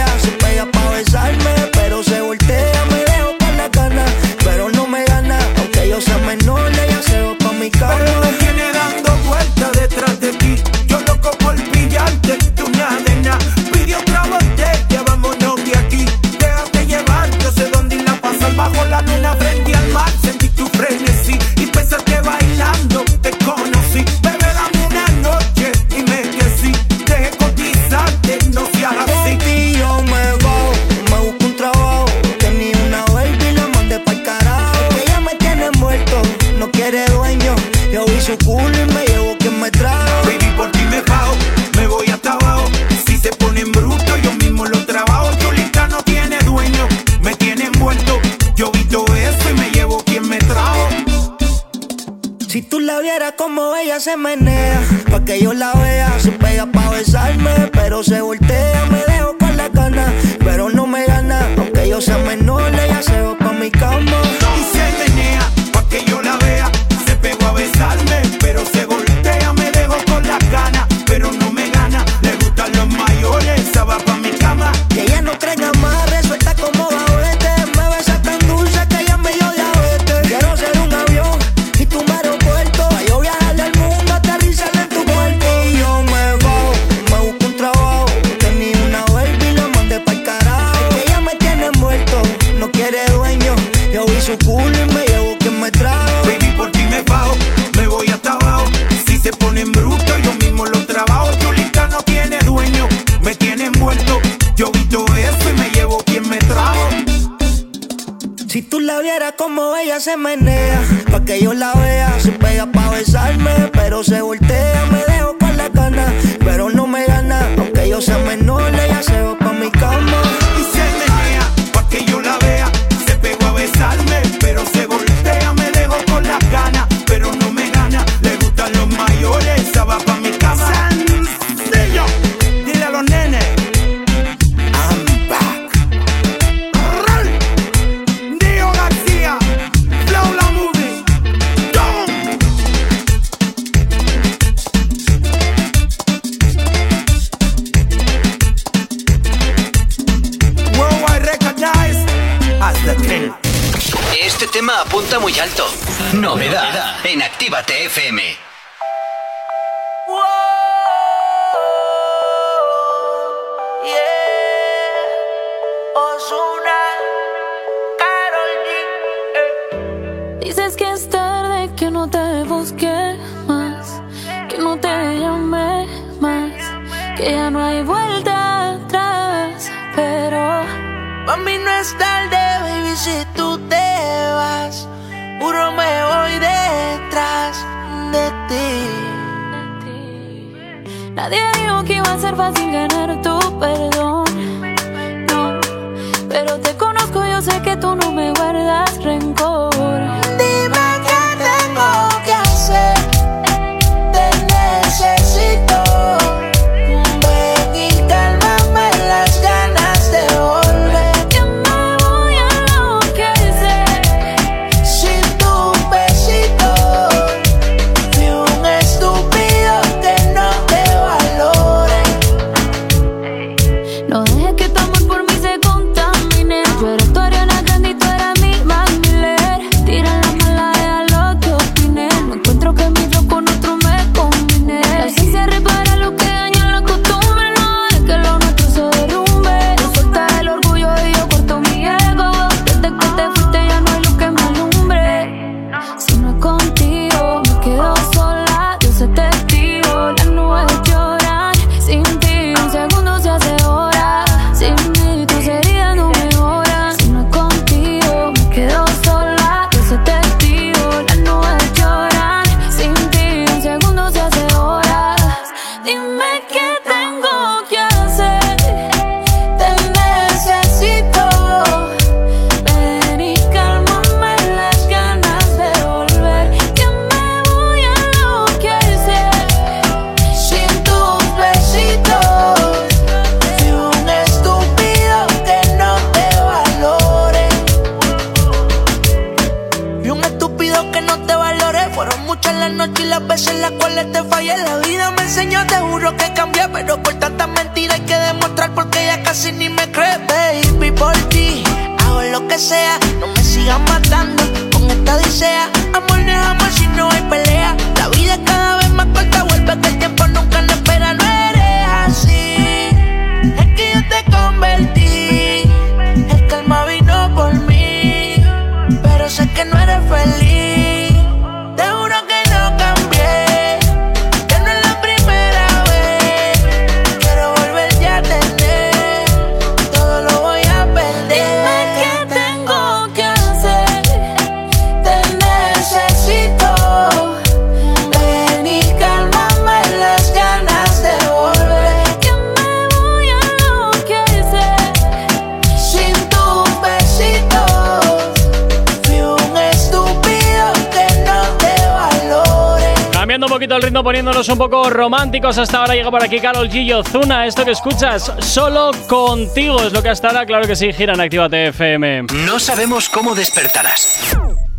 Románticos. Hasta ahora llega por aquí Carol Gillo Zuna. Esto que escuchas, solo contigo es lo que hasta ahora, claro que sí, gira en Actívate FM. No sabemos cómo despertarás,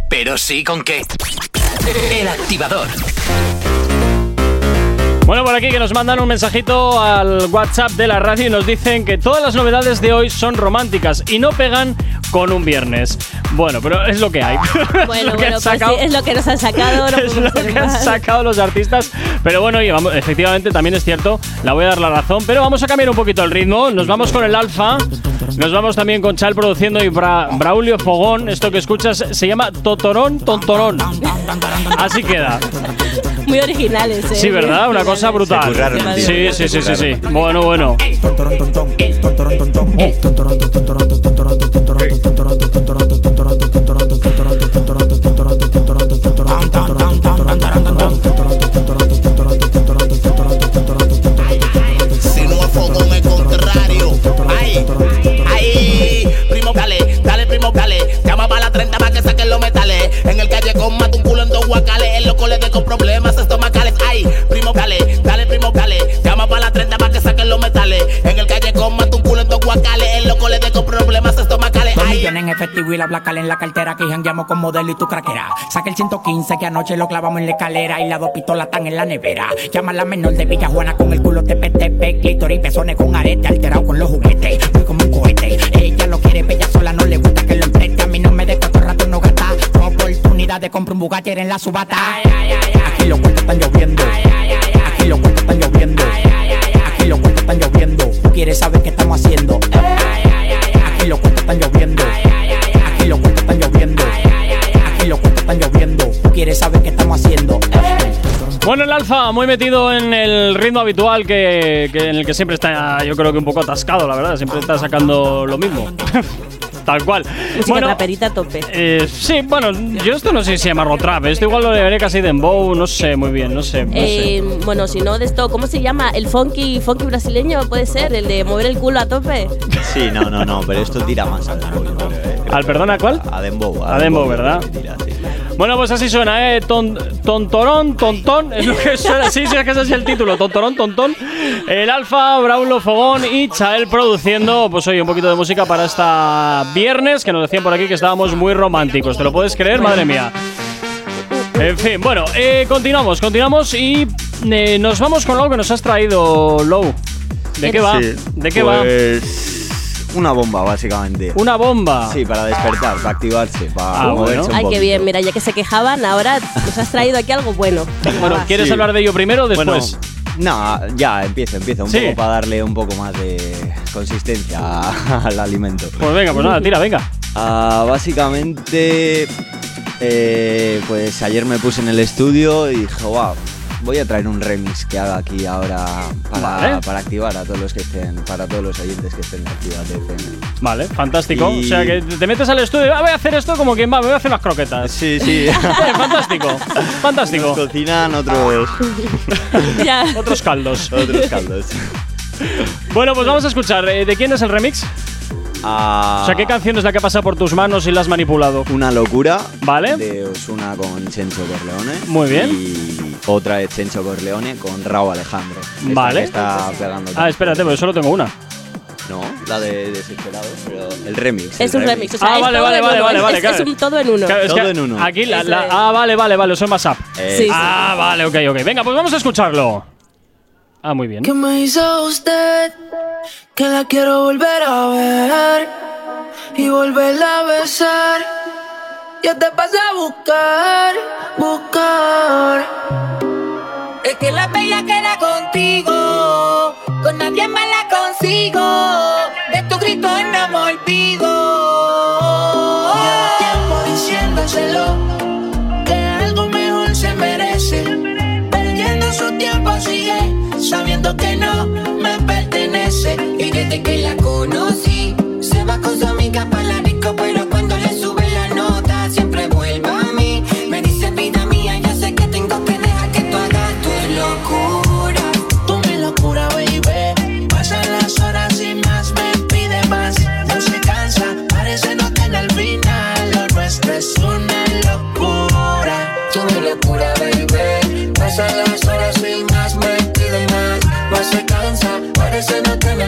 pero sí con qué. El activador. Bueno, por aquí que nos mandan un mensajito al WhatsApp de la radio y nos dicen que todas las novedades de hoy son románticas y no pegan con un viernes. Bueno, pero es lo que hay. Bueno, lo que bueno, han pues sacado. sí, es lo que nos han sacado. no es lo que han sacado los artistas. Pero bueno, vamos, efectivamente también es cierto, la voy a dar la razón. Pero vamos a cambiar un poquito el ritmo. Nos vamos con el alfa. Nos vamos también con Chal produciendo y Bra- Braulio Fogón. Esto que escuchas se llama Totorón Tontorón. Así queda. Muy originales, ¿eh? Sí, ¿verdad? Una cosa brutal. Sí, sí, sí, sí, sí. Bueno, bueno. Si efectivo y la placa en la cartera que jangueamos con modelo y tu craquera. Saca el 115 que anoche lo clavamos en la escalera y las dos pistolas están en la nevera. Llama a la menor de Villa Juana con el culo tepe tepe, clítoris, pezones con arete, alterado con los juguetes. Muy como un cohete. Ella lo quiere, bella sola, no le gusta que lo empreste. A mí no me de cuatro rato no gasta. Oportunidad de comprar un Bugatti en la subata. Aquí los cuartos están lloviendo. Aquí los cuartos están lloviendo. Aquí los cuartos están lloviendo. Tú quieres saber qué estamos haciendo. Aquí los cuartos están lloviendo. Quieres saber qué estamos haciendo. Bueno, el alfa muy metido en el ritmo habitual que, que en el que siempre está, yo creo que un poco atascado, la verdad. Siempre está sacando lo mismo. Tal cual. Música Bueno, raperita a tope. eh, sí, bueno, yo esto no sé si llamarlo trap. Esto igual lo debería casi dembow, no sé muy bien, no sé. No sé. Eh, bueno, si no de esto, ¿cómo se llama? El funky, funky brasileño puede ser, el de mover el culo a tope. Sí, no, no, no, pero esto tira más al dembow, eh. ¿Al perdona cuál? A dembow. A Dembow, ¿verdad? Tira, sí. Bueno, pues así suena, ¿eh? Ton, tontorón, tontón. Es lo que suena. Sí, sí, es que ese es el título. Tontorón, tontón. El Alfa, Braulo Fogón y Chael produciendo, pues oye, un poquito de música para esta viernes, que nos decían por aquí que estábamos muy románticos. ¿Te lo puedes creer? Madre mía. En fin, bueno, eh, continuamos, continuamos y eh, nos vamos con algo que nos has traído, Low. ¿De qué va? Sí, ¿De qué va? Una bomba, básicamente. Una bomba. Sí, para despertar, para activarse, para Ah, moverse bueno. un Ay, qué bien, mira, ya que se quejaban, ahora nos has traído aquí algo bueno. Bueno. ¿quieres Sí. hablar de ello primero o después? No, ya, empieza, empieza. Un Sí. poco para darle un poco más de consistencia al alimento. pues venga, pues nada, tira, venga. Ah, básicamente, eh, pues ayer me puse en el estudio y dije, wow, voy a traer un remix que haga aquí ahora para, Vale. para activar a todos los que estén, para todos los oyentes que estén en Actívate FM. Vale, fantástico. Y- O sea, que te metes al estudio, ah, voy a hacer esto como quien va, me voy a hacer unas croquetas. Sí, sí. fantástico, fantástico. Nos cocinan otros. Otros caldos. otros caldos. Bueno, pues vamos a escuchar. eh, ¿De quién es el remix? Ah, O sea, ¿qué canción es la que pasa por tus manos y la has manipulado? Una locura. Vale. De Osuna con Chencho Corleone. Muy bien. Y otra de Chencho Corleone con Raúl Alejandro. Esta Vale. que está pegando. Ah, espérate, porque solo tengo una. No, la de Desesperado, pero el remix. Es el un remix, o sea, Ah, es vale, todo vale, en vale, uno, vale, es- vale, es, claro. es un todo en uno. Claro, es Todo que en uno. Aquí la, la- es. Ah, vale, vale, vale, en WhatsApp. Eh, Sí, sí. Ah, vale, ok, ok. Venga, pues vamos a escucharlo. Ah, muy bien. ¿Qué me hizo usted? Que la quiero volver a ver y volverla a besar. Yo te pasé a buscar, buscar. Es que la bella queda contigo, con nadie más la consigo. De tu grito no me olvido. Me pertenece. Y desde que la conocí, se va con su amiga para la disco, pero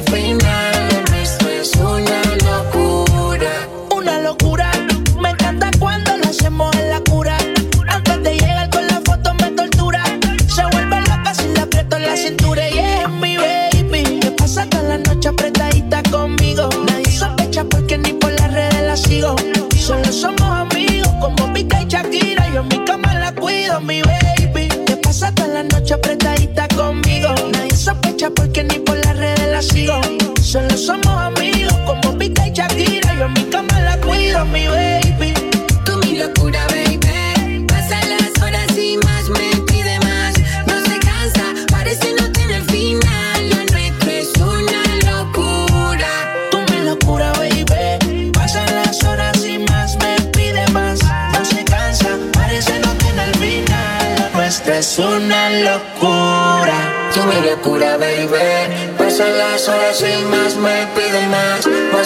final.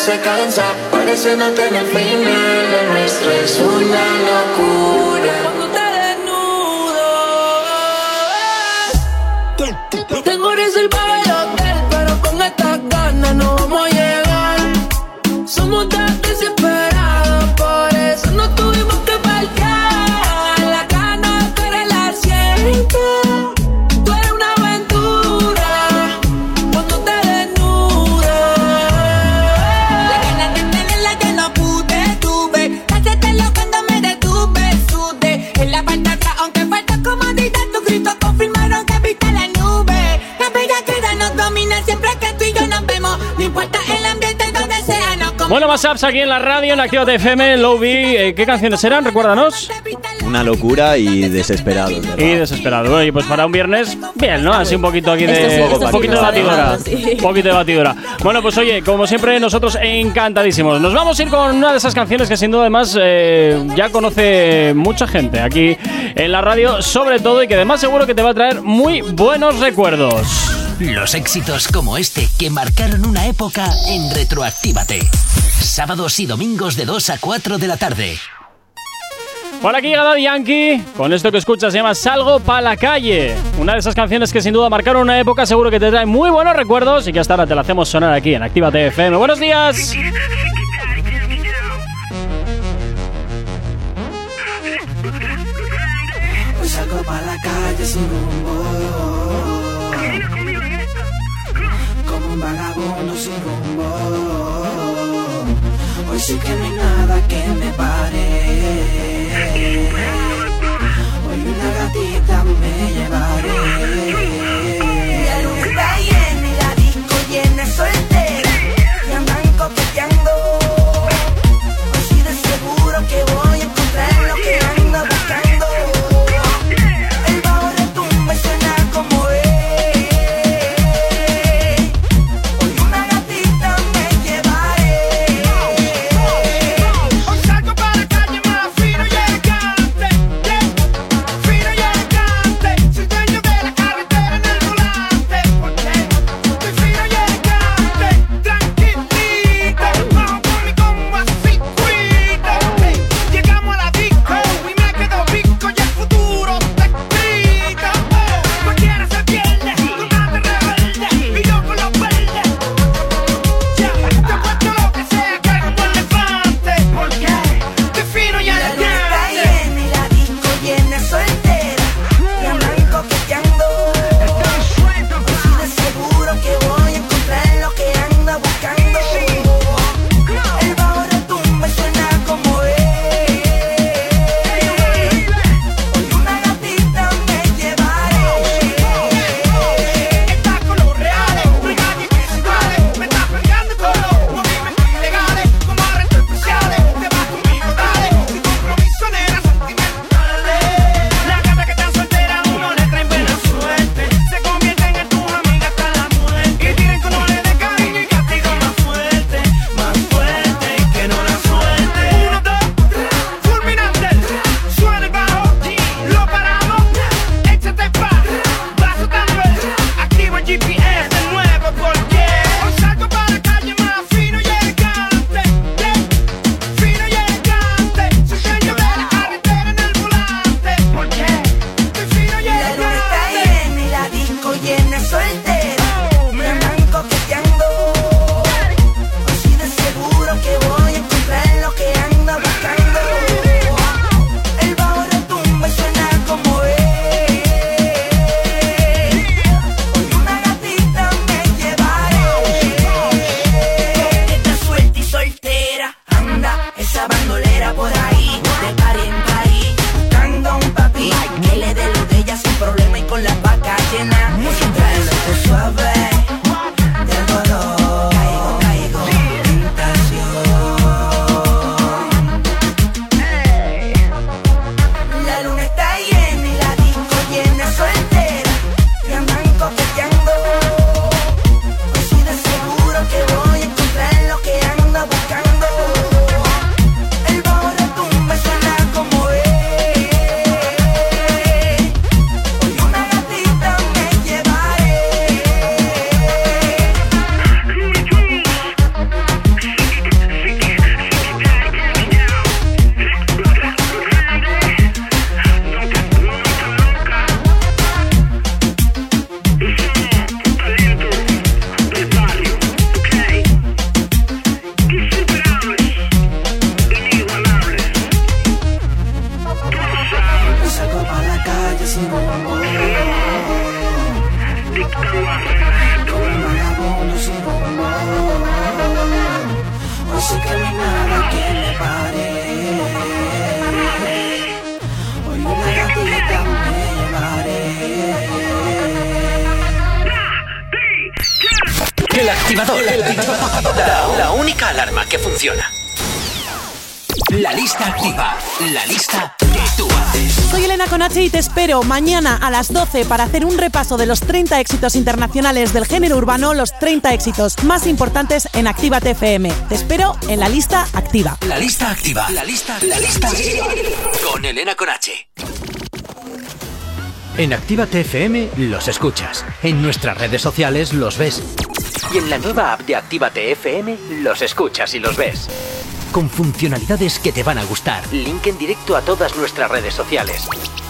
Se cansa, parece no tener final. Lo nuestro es una locura. WhatsApps aquí en la radio, en Activa FM, en Low B. Eh, ¿Qué canciones eran? Recuérdanos. Una locura y desesperado. ¿verdad? Y desesperado. Oye, pues para un viernes, bien, ¿no? Así un poquito aquí de. Un poquito de batidora. Sí. Un poquito de batidora. Bueno, pues oye, como siempre, nosotros encantadísimos. Nos vamos a ir con una de esas canciones que sin duda además eh, ya conoce mucha gente aquí en la radio, sobre todo, y que además seguro que te va a traer muy buenos recuerdos. Los éxitos como este que marcaron una época en Retroactívate. Sábados y domingos de 2 a 4 de la tarde. Por aquí llega Yankee, con esto que escuchas se llama Salgo pa' la calle. Una de esas canciones que sin duda marcaron una época, seguro que te trae muy buenos recuerdos y que hasta ahora te la hacemos sonar aquí en Actívate FM. ¡Buenos días! Salgo pa' la calle sin rumbo Así que no hay nada que me pare. Hoy una gatita me llevaré. Mañana a las 12 para hacer un repaso de los 30 éxitos internacionales del género urbano, los 30 éxitos más importantes en Activa TFM. Te espero en la lista activa. La lista activa. La lista, la lista activa. Con Elena Conache. En Actívate FM los escuchas. En nuestras redes sociales los ves. Y en la nueva app de Actívate FM los escuchas y los ves. Con funcionalidades que te van a gustar. Link en directo a todas nuestras redes sociales.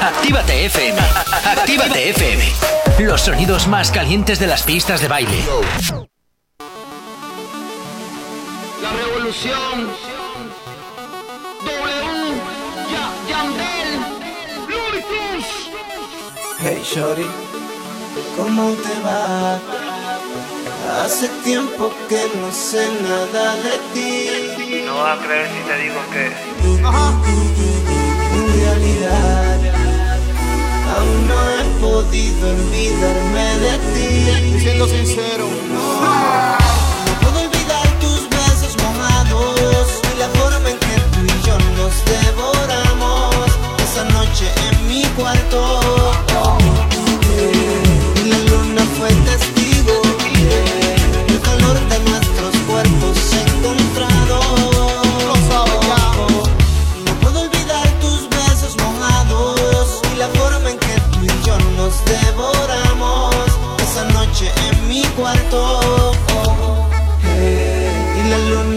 Actívate FM. Actívate FM. Los sonidos más calientes de las pistas de baile. La revolución. W. Ya, Yandel. Hey Shorty, ¿cómo te va? Hace tiempo que no sé nada de ti. No vas a creer si te digo que. En realidad, no he podido olvidarme de ti. Siendo sincero. No puedo olvidar tus besos mojados y la forma en que tú y yo nos devoramos esa noche en mi cuarto.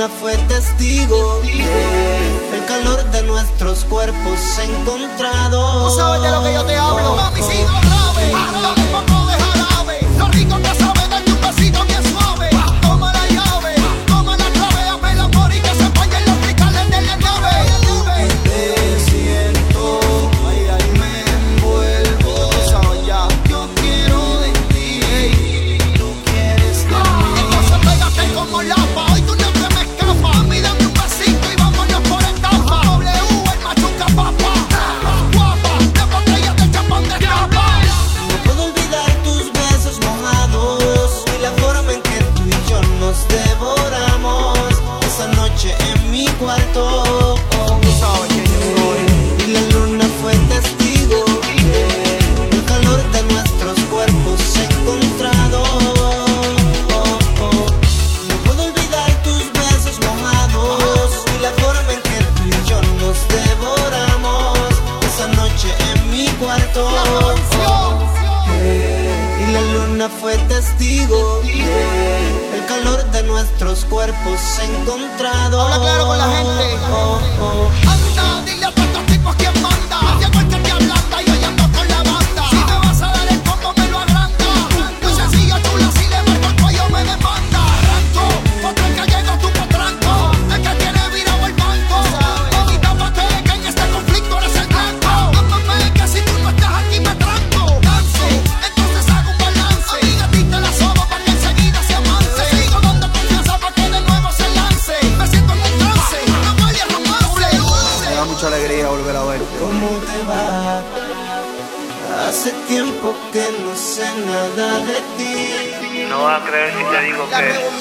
Luna fue testigo el calor de nuestros cuerpos encontrados. Tú sabes de lo que yo te hablo. Mami, sigo el calor de nuestros cuerpos encontrados. Habla claro con la gente. Anda, dile a estos tipos quién creer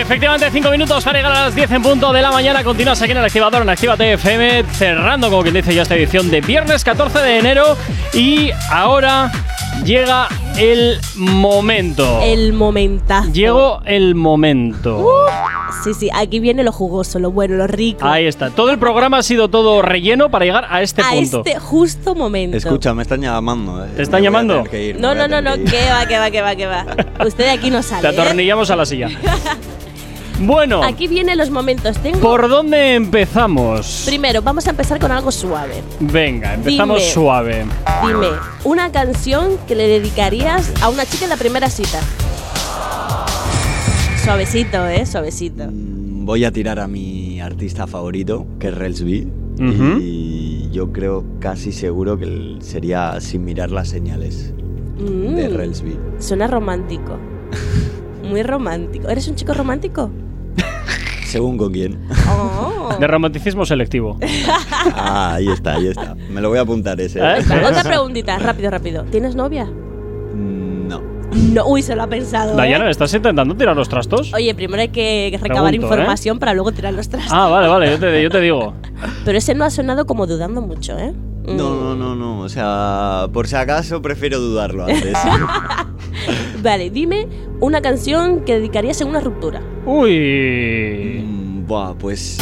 Efectivamente, 5 minutos para llegar a las 10 en punto de la mañana. Continúas aquí en el activador en Actívate FM, cerrando, como quien dice, ya esta edición de viernes 14 de enero. Y ahora llega el momento. El momentazo. Llegó el momento. Uh, sí, sí, aquí viene lo jugoso, lo bueno, lo rico. Ahí está. Todo el programa ha sido todo relleno para llegar a este a punto. este justo momento. Escucha, me están llamando. eh. ¿Te están Me a llamando? ir, No, a no, no, no, que va, que va, que va, que va. Usted de aquí no sale. Te ¿eh? atornillamos a la silla. Bueno, Aquí vienen los momentos. Tengo. ¿por dónde empezamos? Primero, vamos a empezar con algo suave. Venga, empezamos Dime. suave. Dime, una canción que le dedicarías a una chica en la primera cita. Suavecito, ¿eh? Suavecito. Voy a tirar a mi artista favorito, que es Rels B. Y yo creo casi seguro que sería Sin mirar las señales Mm, de Rels B. Suena romántico. Muy romántico. ¿Eres un chico romántico? Según con quién. Oh. De romanticismo selectivo. Ah, ahí está, ahí está. Me lo voy a apuntar ese. ¿Eh? Otra preguntita, rápido, rápido. ¿Tienes novia? No. No, uy, se lo ha pensado. ¿eh? Dayana, ¿estás intentando tirar los trastos? Oye, primero hay que recabar Pregunto, información para luego tirar los trastos. Ah, vale, vale, yo te, yo te digo. Pero ese no ha sonado como dudando mucho, ¿eh? Mm. No, no, no, no. O sea, por si acaso prefiero dudarlo antes. Vale, dime una canción que dedicarías en una ruptura. Uy. Mm, Buah, pues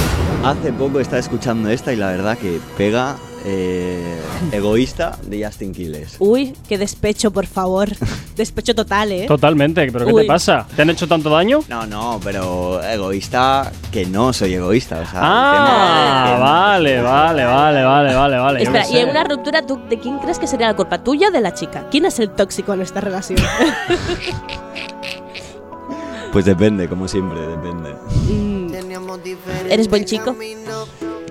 hace poco estaba escuchando esta y la verdad que pega eh, Egoísta de Justin Quiles. Uy, qué despecho, por favor. despecho total, ¿eh? Totalmente, pero ¿qué Uy. te pasa? ¿Te han hecho tanto daño? No, no, pero egoísta que no soy egoísta. O sea, el Ah, tema- vale, vale, vale, vale, vale, vale. Espera, y en una ruptura, ¿tú, ¿de quién crees que sería la culpa? ¿Tuya o de la chica? ¿Quién es el tóxico en esta relación? Pues depende, como siempre, depende. ¿Eres buen chico?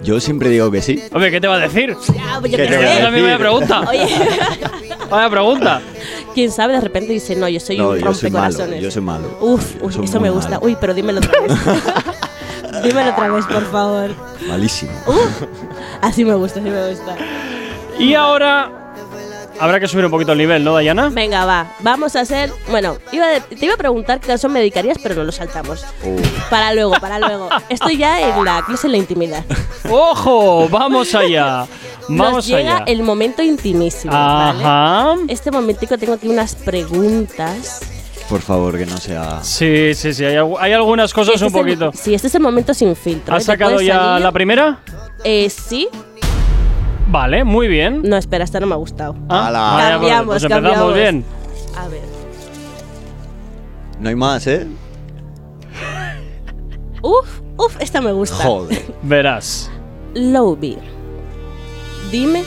Yo siempre digo que sí. Hombre, ¿qué te va a decir? Ah, pues yo ¿Qué te sé. decir? También vaya pregunta. Oye, Vaya pregunta. quién sabe, de repente dice, no, yo soy No, un yo soy malo, rompecorazones. yo soy malo. Uf, Soy eso me gusta. malo. Uy, pero dímelo otra vez. dímelo otra vez, por favor. Malísimo. Así me gusta, así me gusta. Y ahora habrá que subir un poquito el nivel, ¿no, Dayana? Venga, va. Vamos a hacer. Bueno, iba te iba a preguntar qué canción me dedicarías, pero no lo saltamos. Para luego, para luego. Estoy ya en la clase en la intimidad. ¡Ojo! ¡Vamos allá! Nos ¡Vamos llega allá! el momento intimísimo. ¿vale? Ajá. Este momentico tengo aquí unas preguntas. Por favor, que no sea. Sí, sí, sí. Hay, algu- hay algunas cosas Este un el- poquito. sí, este es el momento sin filtro. ¿Has ¿eh? Sacado ya salir. la primera? Eh, sí. Vale, muy bien. No, espera, esta no me ha gustado. Ah, Ala. Cambiamos, pues empezamos cambiamos. bien. A ver. No hay más, ¿eh? Uf, uf, esta me gusta. Joder. Verás. Lowby. Dime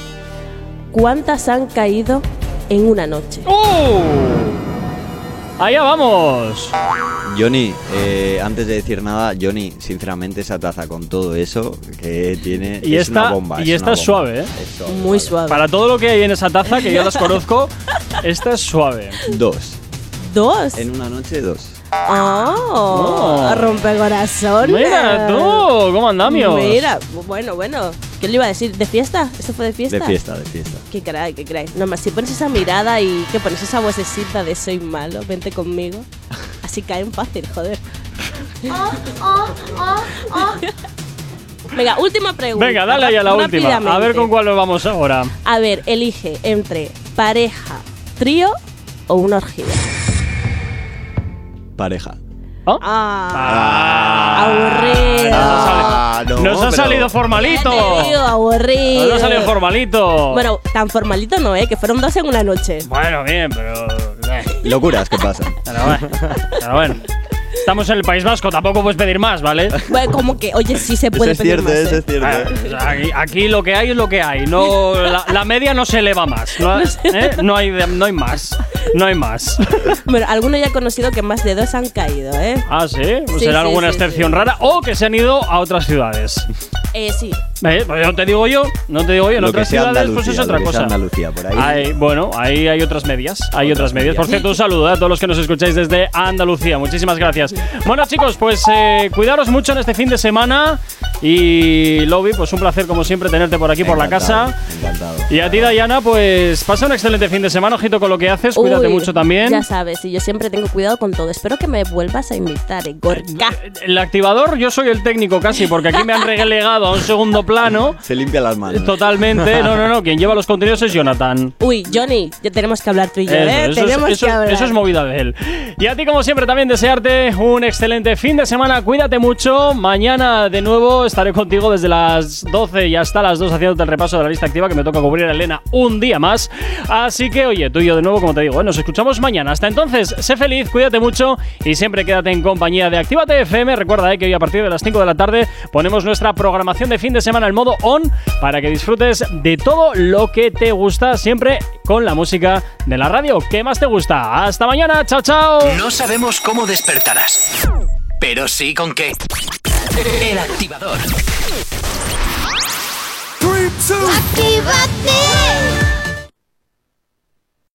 cuántas han caído en una noche. ¡Uh! Allá vamos. Johnny, eh, antes de decir nada, Johnny, sinceramente esa taza con todo eso que tiene Y es esta, una bomba. y es esta es suave, ¿eh? Es suave. Muy suave. Para todo lo que hay en esa taza, que yo las conozco, esta es suave. Dos. ¿Dos? En una noche, dos. Oh, Oh. rompe corazón. Mira tú, ¿cómo andamios? Mira, bueno, bueno. ¿Qué le iba a decir? ¿De fiesta? ¿Eso fue de fiesta? De fiesta, de fiesta. Qué crack, qué crack. No más, si pones esa mirada y que pones esa vocecita de soy malo, vente conmigo. Así caen fácil, joder. Venga, última pregunta. Venga, dale ahí a la última. A ver con cuál nos vamos ahora. A ver, elige entre pareja, trío o una orgía. Pareja. Ah, aburrido. Ah, no, Nos ha pero- salido formalito. Digo, aburrido. Nos ha salido formalito. Bueno, tan formalito no, ¿eh? Que fueron dos en una noche. Bueno, bien, pero. eh, Locuras que pasan. Pero bueno. Pero bueno. Estamos en el País Vasco, tampoco puedes pedir más, ¿vale? Bueno, como que, oye, sí se puede Eso es pedir cierto, más, eso ¿eh? es cierto. Ah, o sea, aquí, aquí lo que hay es lo que hay. No, la, la media no se eleva más. No, ¿eh? no, hay, no hay más. No hay más. Bueno, algunos ya he conocido que más de dos han caído, ¿eh? Ah, sí. Pues Sí, será sí, alguna sí, excepción rara o que se han ido a otras ciudades. Eh, sí. Eh, pues no te digo yo, no te digo yo. En Lo otras ciudades, pues es otra cosa. Andalucía, por ahí. Hay- bueno, ahí hay otras medias. Hay otras medias. Por cierto, un saludo a todos los que nos escucháis desde Andalucía. Muchísimas gracias. Bueno, chicos, pues eh, cuidaros mucho en este fin de semana. Y Lobby, pues un placer como siempre tenerte por aquí, por la Encantado, casa. Encantado. Y a ti, Dayana, pues pasa un excelente fin de semana, ojito con lo que haces. Cuídate Uy, mucho también. Ya sabes, y yo siempre tengo cuidado con todo. Espero que me vuelvas a invitar, eh, Gorka. El activador, yo soy el técnico casi, porque aquí me han relegado a un segundo plano. Se limpia las manos. Totalmente. No, no, no. Quien lleva los contenidos es Jonathan. Uy, Johnny, ya tenemos que hablar tú y yo, Eso, ¿eh? eso es- tenemos eso- que hablar. eso es movida de él. Y a ti, como siempre, también desearte un excelente fin de semana. Cuídate mucho. Mañana, de nuevo, estaré contigo desde las 12 y hasta las 2 haciéndote el repaso de la lista activa que me toca cubrir a Elena un día más. Así que, oye, tú y yo de nuevo, como te digo, ¿eh? nos escuchamos mañana. Hasta entonces, sé feliz, cuídate mucho y siempre quédate en compañía de Actívate FM. Recuerda eh, que hoy a partir de las 5 de la tarde ponemos nuestra programación de fin de semana en modo on para que disfrutes de todo lo que te gusta, siempre con la música de la radio que más te gusta. Hasta mañana, chao chao. No sabemos cómo despertarás, pero sí con qué. El activador. Three,